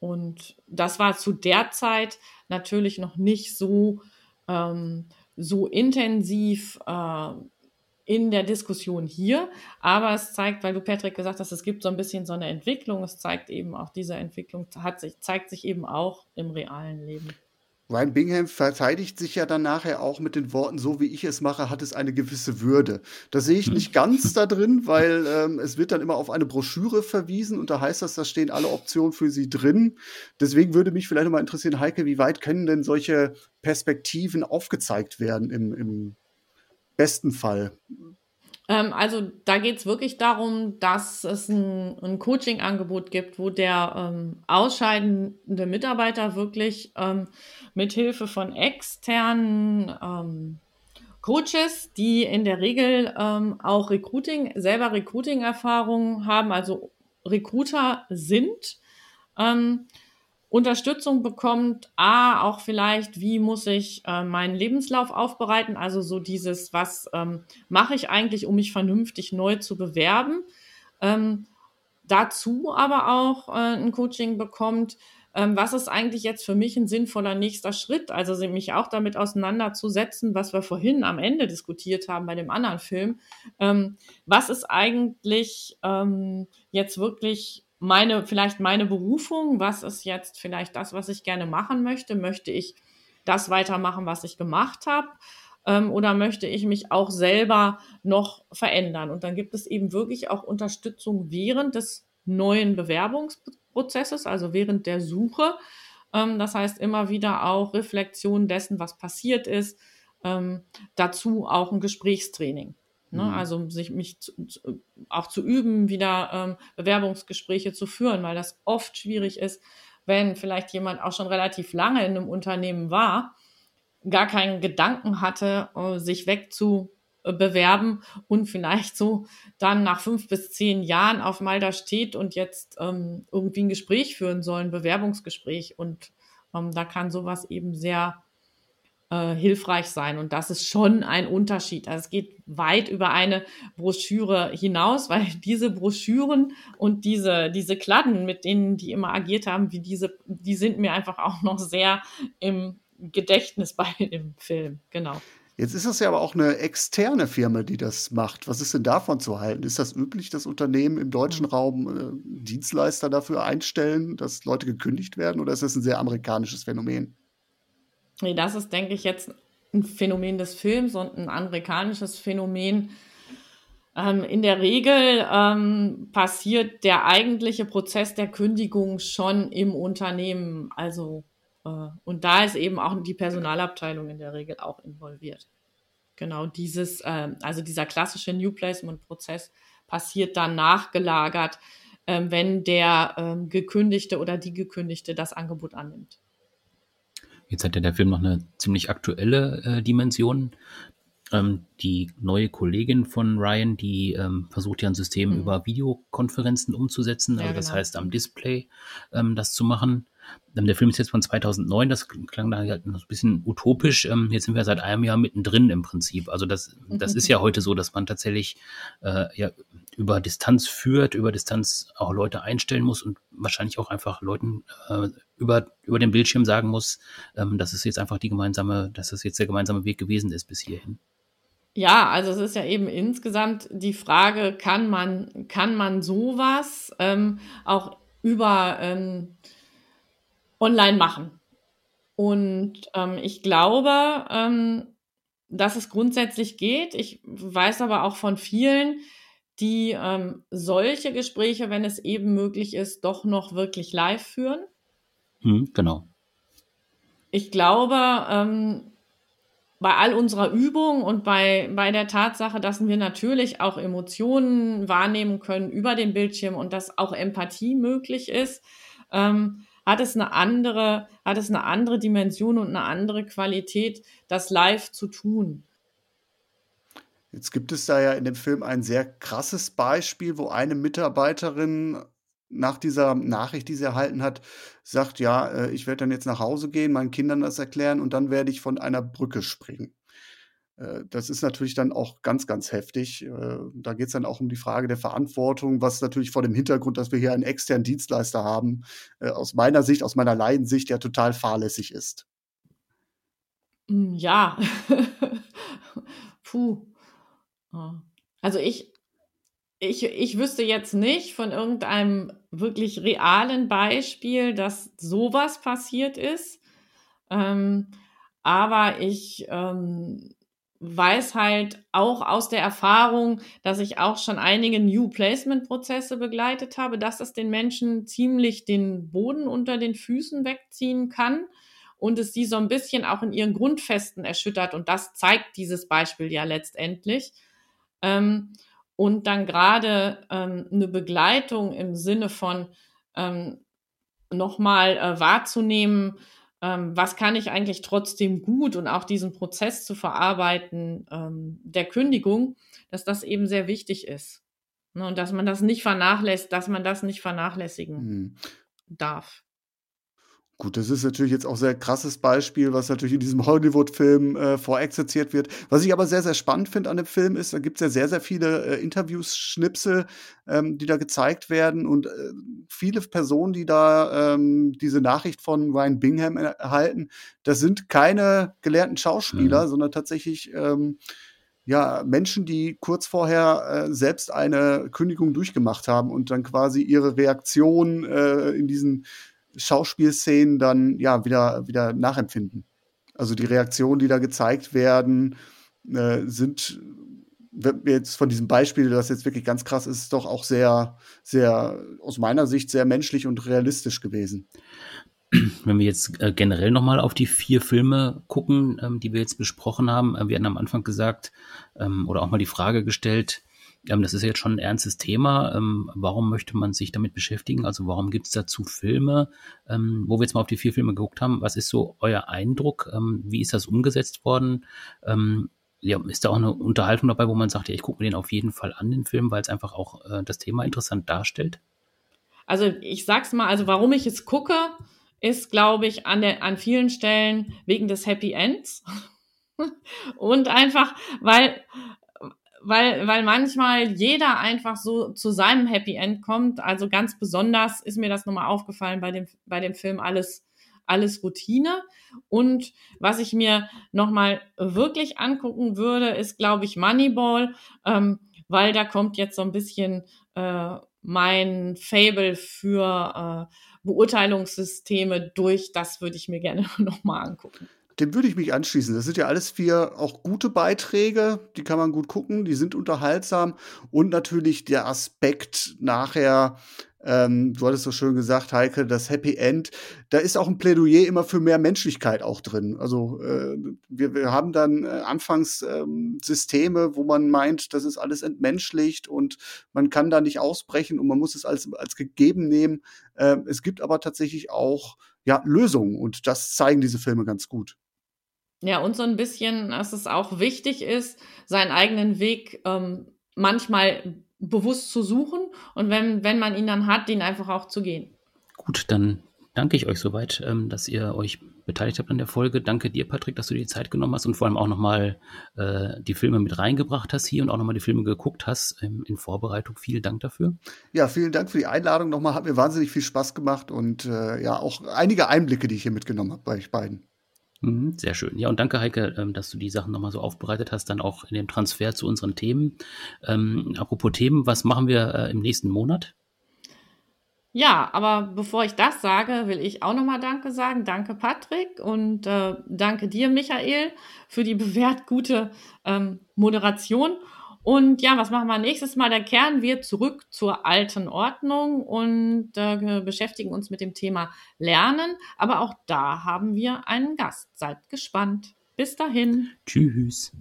B: Und das war zu der Zeit natürlich noch nicht so, ähm, so intensiv äh, in der Diskussion hier. Aber es zeigt, weil du Patrick gesagt hast, es gibt so ein bisschen so eine Entwicklung. Es zeigt eben auch, diese Entwicklung hat sich, zeigt sich eben auch im realen Leben.
C: Ryan Bingham verteidigt sich ja dann nachher auch mit den Worten, so wie ich es mache, hat es eine gewisse Würde. Das sehe ich nicht ganz da drin, weil ähm, es wird dann immer auf eine Broschüre verwiesen und da heißt das, da stehen alle Optionen für Sie drin. Deswegen würde mich vielleicht nochmal interessieren, Heike, wie weit können denn solche Perspektiven aufgezeigt werden im, im besten Fall?
B: Ähm, also da geht es wirklich darum, dass es ein, ein Coaching-Angebot gibt, wo der ähm, ausscheidende Mitarbeiter wirklich ähm, mit Hilfe von externen ähm, Coaches, die in der Regel ähm, auch Recruiting, selber Recruiting-Erfahrungen haben, also Recruiter sind, ähm, Unterstützung bekommt, a, auch vielleicht, wie muss ich äh, meinen Lebenslauf aufbereiten, also so dieses, was ähm, mache ich eigentlich, um mich vernünftig neu zu bewerben. Ähm, dazu aber auch äh, ein Coaching bekommt, ähm, was ist eigentlich jetzt für mich ein sinnvoller nächster Schritt, also mich auch damit auseinanderzusetzen, was wir vorhin am Ende diskutiert haben bei dem anderen Film. Ähm, was ist eigentlich ähm, jetzt wirklich meine, vielleicht meine Berufung, was ist jetzt vielleicht das, was ich gerne machen möchte? Möchte ich das weitermachen, was ich gemacht habe? Ähm, oder möchte ich mich auch selber noch verändern? Und dann gibt es eben wirklich auch Unterstützung während des neuen Bewerbungsprozesses, also während der Suche. Ähm, das heißt immer wieder auch Reflexion dessen, was passiert ist. Ähm, dazu auch ein Gesprächstraining. Ne? Mhm. Also sich mich zu, zu, auch zu üben, wieder ähm, Bewerbungsgespräche zu führen, weil das oft schwierig ist, wenn vielleicht jemand auch schon relativ lange in einem Unternehmen war, gar keinen Gedanken hatte, äh, sich wegzubewerben und vielleicht so dann nach fünf bis zehn Jahren auf mal da steht und jetzt ähm, irgendwie ein Gespräch führen soll, ein Bewerbungsgespräch. Und ähm, da kann sowas eben sehr äh, hilfreich sein. Und das ist schon ein Unterschied. Also es geht weit über eine Broschüre hinaus, weil diese Broschüren und diese, diese Kladden, mit denen die immer agiert haben, wie diese, die sind mir einfach auch noch sehr im Gedächtnis bei dem Film. Genau.
C: Jetzt ist das ja aber auch eine externe Firma, die das macht. Was ist denn davon zu halten? Ist das üblich, dass Unternehmen im deutschen. Raum äh, Dienstleister dafür einstellen, dass Leute gekündigt werden? Oder ist das ein sehr amerikanisches Phänomen?
B: Nee, das ist, denke ich, jetzt ein Phänomen des Films und ein amerikanisches Phänomen. Ähm, in der Regel ähm, passiert der eigentliche Prozess der Kündigung schon im Unternehmen. Also, äh, und da ist eben auch die Personalabteilung in der Regel auch involviert. Genau dieses, äh, also dieser klassische New Placement-Prozess passiert dann nachgelagert, äh, wenn der ähm, Gekündigte oder die Gekündigte das Angebot annimmt.
A: Jetzt hat ja der Film noch eine ziemlich aktuelle äh, Dimension. Ähm, die neue Kollegin von Ryan, die ähm, versucht ja ein System mhm. über Videokonferenzen umzusetzen, ja, also das genau. heißt am Display ähm, das zu machen. Ähm, der Film ist jetzt von 2009, das klang da halt ein bisschen utopisch. Ähm, jetzt sind wir seit einem Jahr mittendrin im Prinzip. Also das, das ist ja heute so, dass man tatsächlich äh, ja, über Distanz führt, über Distanz auch Leute einstellen muss und wahrscheinlich auch einfach Leuten äh, über, über den Bildschirm sagen muss, ähm, dass es jetzt einfach die gemeinsame, dass es jetzt der gemeinsame Weg gewesen ist bis hierhin.
B: Ja, also es ist ja eben insgesamt die Frage, kann man, kann man sowas ähm, auch über ähm, online machen. Und ähm, ich glaube, ähm, dass es grundsätzlich geht. Ich weiß aber auch von vielen, die ähm, solche Gespräche, wenn es eben möglich ist, doch noch wirklich live führen.
A: Mhm, genau.
B: Ich glaube, ähm, bei all unserer Übung und bei, bei der Tatsache, dass wir natürlich auch Emotionen wahrnehmen können über den Bildschirm und dass auch Empathie möglich ist, ähm, hat es eine andere, hat es eine andere Dimension und eine andere Qualität, das live zu tun.
C: Jetzt gibt es da ja in dem Film ein sehr krasses Beispiel, wo eine Mitarbeiterin nach dieser Nachricht, die sie erhalten hat, sagt, ja, äh, ich werde dann jetzt nach Hause gehen, meinen Kindern das erklären und dann werde ich von einer Brücke springen. Äh, das ist natürlich dann auch ganz, ganz heftig. Äh, da geht es dann auch um die Frage der Verantwortung, was natürlich vor dem Hintergrund, dass wir hier einen externen Dienstleister haben, äh, aus meiner Sicht, aus meiner Leidensicht, der total fahrlässig ist.
B: Hm, ja. Puh. Also ich, ich, ich wüsste jetzt nicht von irgendeinem wirklich realen Beispiel, dass sowas passiert ist. Ähm, aber ich ähm, weiß halt auch aus der Erfahrung, dass ich auch schon einige New Placement Prozesse begleitet habe, dass es den Menschen ziemlich den Boden unter den Füßen wegziehen kann und es sie so ein bisschen auch in ihren Grundfesten erschüttert. Und das zeigt dieses Beispiel ja letztendlich. Ähm, und dann gerade ähm, eine Begleitung im Sinne von ähm, nochmal äh, wahrzunehmen, ähm, was kann ich eigentlich trotzdem gut und auch diesen Prozess zu verarbeiten ähm, der Kündigung, dass das eben sehr wichtig ist. Ne, und dass man das nicht vernachlässigt, dass man das nicht vernachlässigen mhm. darf.
C: Gut, das ist natürlich jetzt auch sehr krasses Beispiel, was natürlich in diesem Hollywood-Film äh, vorexerziert wird. Was ich aber sehr, sehr spannend finde an dem Film ist, da gibt es ja sehr, sehr viele äh, Interviews, Schnipsel, ähm, die da gezeigt werden und äh, viele Personen, die da ähm, diese Nachricht von Ryan Bingham erhalten, das sind keine gelernten Schauspieler, mhm. sondern tatsächlich ähm, ja, Menschen, die kurz vorher äh, selbst eine Kündigung durchgemacht haben und dann quasi ihre Reaktion äh, in diesen Schauspielszenen dann ja wieder, wieder nachempfinden. Also die Reaktionen, die da gezeigt werden, äh, sind jetzt von diesem Beispiel, das jetzt wirklich ganz krass ist, doch auch sehr, sehr, aus meiner Sicht sehr menschlich und realistisch gewesen.
A: wenn wir jetzt äh, generell nochmal auf die vier Filme gucken, ähm, die wir jetzt besprochen haben, äh, wir hatten am Anfang gesagt ähm, oder auch mal die Frage gestellt, das ist jetzt schon ein ernstes Thema. Ähm, warum möchte man sich damit beschäftigen? Also warum gibt es dazu Filme? Ähm, wo wir jetzt mal auf die vier Filme geguckt haben, was ist so euer Eindruck? Ähm, wie ist das umgesetzt worden? Ähm, ja, ist da auch eine Unterhaltung dabei, wo man sagt, ja, ich gucke mir den auf jeden Fall an, den Film, weil es einfach auch äh, das Thema interessant darstellt?
B: Also ich sag's mal, also warum ich es gucke, ist, glaube ich, an, der, an vielen Stellen wegen des Happy Ends. Und einfach, weil, weil, weil manchmal jeder einfach so zu seinem Happy End kommt. Also ganz besonders ist mir das nochmal aufgefallen bei dem, bei dem Film Alles, alles Routine. Und was ich mir nochmal wirklich angucken würde, ist, glaube ich, Moneyball, ähm, weil da kommt jetzt so ein bisschen äh, mein Fable für äh, Beurteilungssysteme durch. Das würde ich mir gerne nochmal angucken.
C: Dem würde ich mich anschließen. Das sind ja alles vier auch gute Beiträge, die kann man gut gucken, die sind unterhaltsam und natürlich der Aspekt nachher, ähm, du hattest so schön gesagt, Heike, das Happy End, da ist auch ein Plädoyer immer für mehr Menschlichkeit auch drin. Also äh, wir, wir haben dann äh, anfangs ähm, Systeme, wo man meint, das ist alles entmenschlicht und man kann da nicht ausbrechen und man muss es als, als gegeben nehmen. Äh, es gibt aber tatsächlich auch ja, Lösungen und das zeigen diese Filme ganz gut.
B: Ja, und so ein bisschen, dass es auch wichtig ist, seinen eigenen Weg ähm, manchmal bewusst zu suchen und wenn, wenn man ihn dann hat, den einfach auch zu gehen.
A: Gut, dann danke ich euch soweit, ähm, dass ihr euch beteiligt habt an der Folge. Danke dir, Patrick, dass du dir die Zeit genommen hast und vor allem auch nochmal äh, die Filme mit reingebracht hast hier und auch nochmal die Filme geguckt hast ähm, in Vorbereitung. Vielen Dank dafür.
C: Ja, vielen Dank für die Einladung nochmal. Hat mir wahnsinnig viel Spaß gemacht und äh, ja, auch einige Einblicke, die ich hier mitgenommen habe bei euch beiden.
A: Mhm, sehr schön. Ja, und danke, Heike, ähm, dass du die Sachen nochmal so aufbereitet hast, dann auch in dem Transfer zu unseren Themen. Ähm, apropos Themen, was machen wir äh, im nächsten Monat?
B: Ja, aber bevor ich das sage, will ich auch nochmal Danke sagen. Danke, Patrick, und äh, danke dir, Michael, für die bewährt gute ähm, Moderation. Und ja, was machen wir nächstes Mal? Da kehren wir zurück zur alten Ordnung und äh, beschäftigen uns mit dem Thema Lernen. Aber auch da haben wir einen Gast. Seid gespannt. Bis dahin.
A: Tschüss.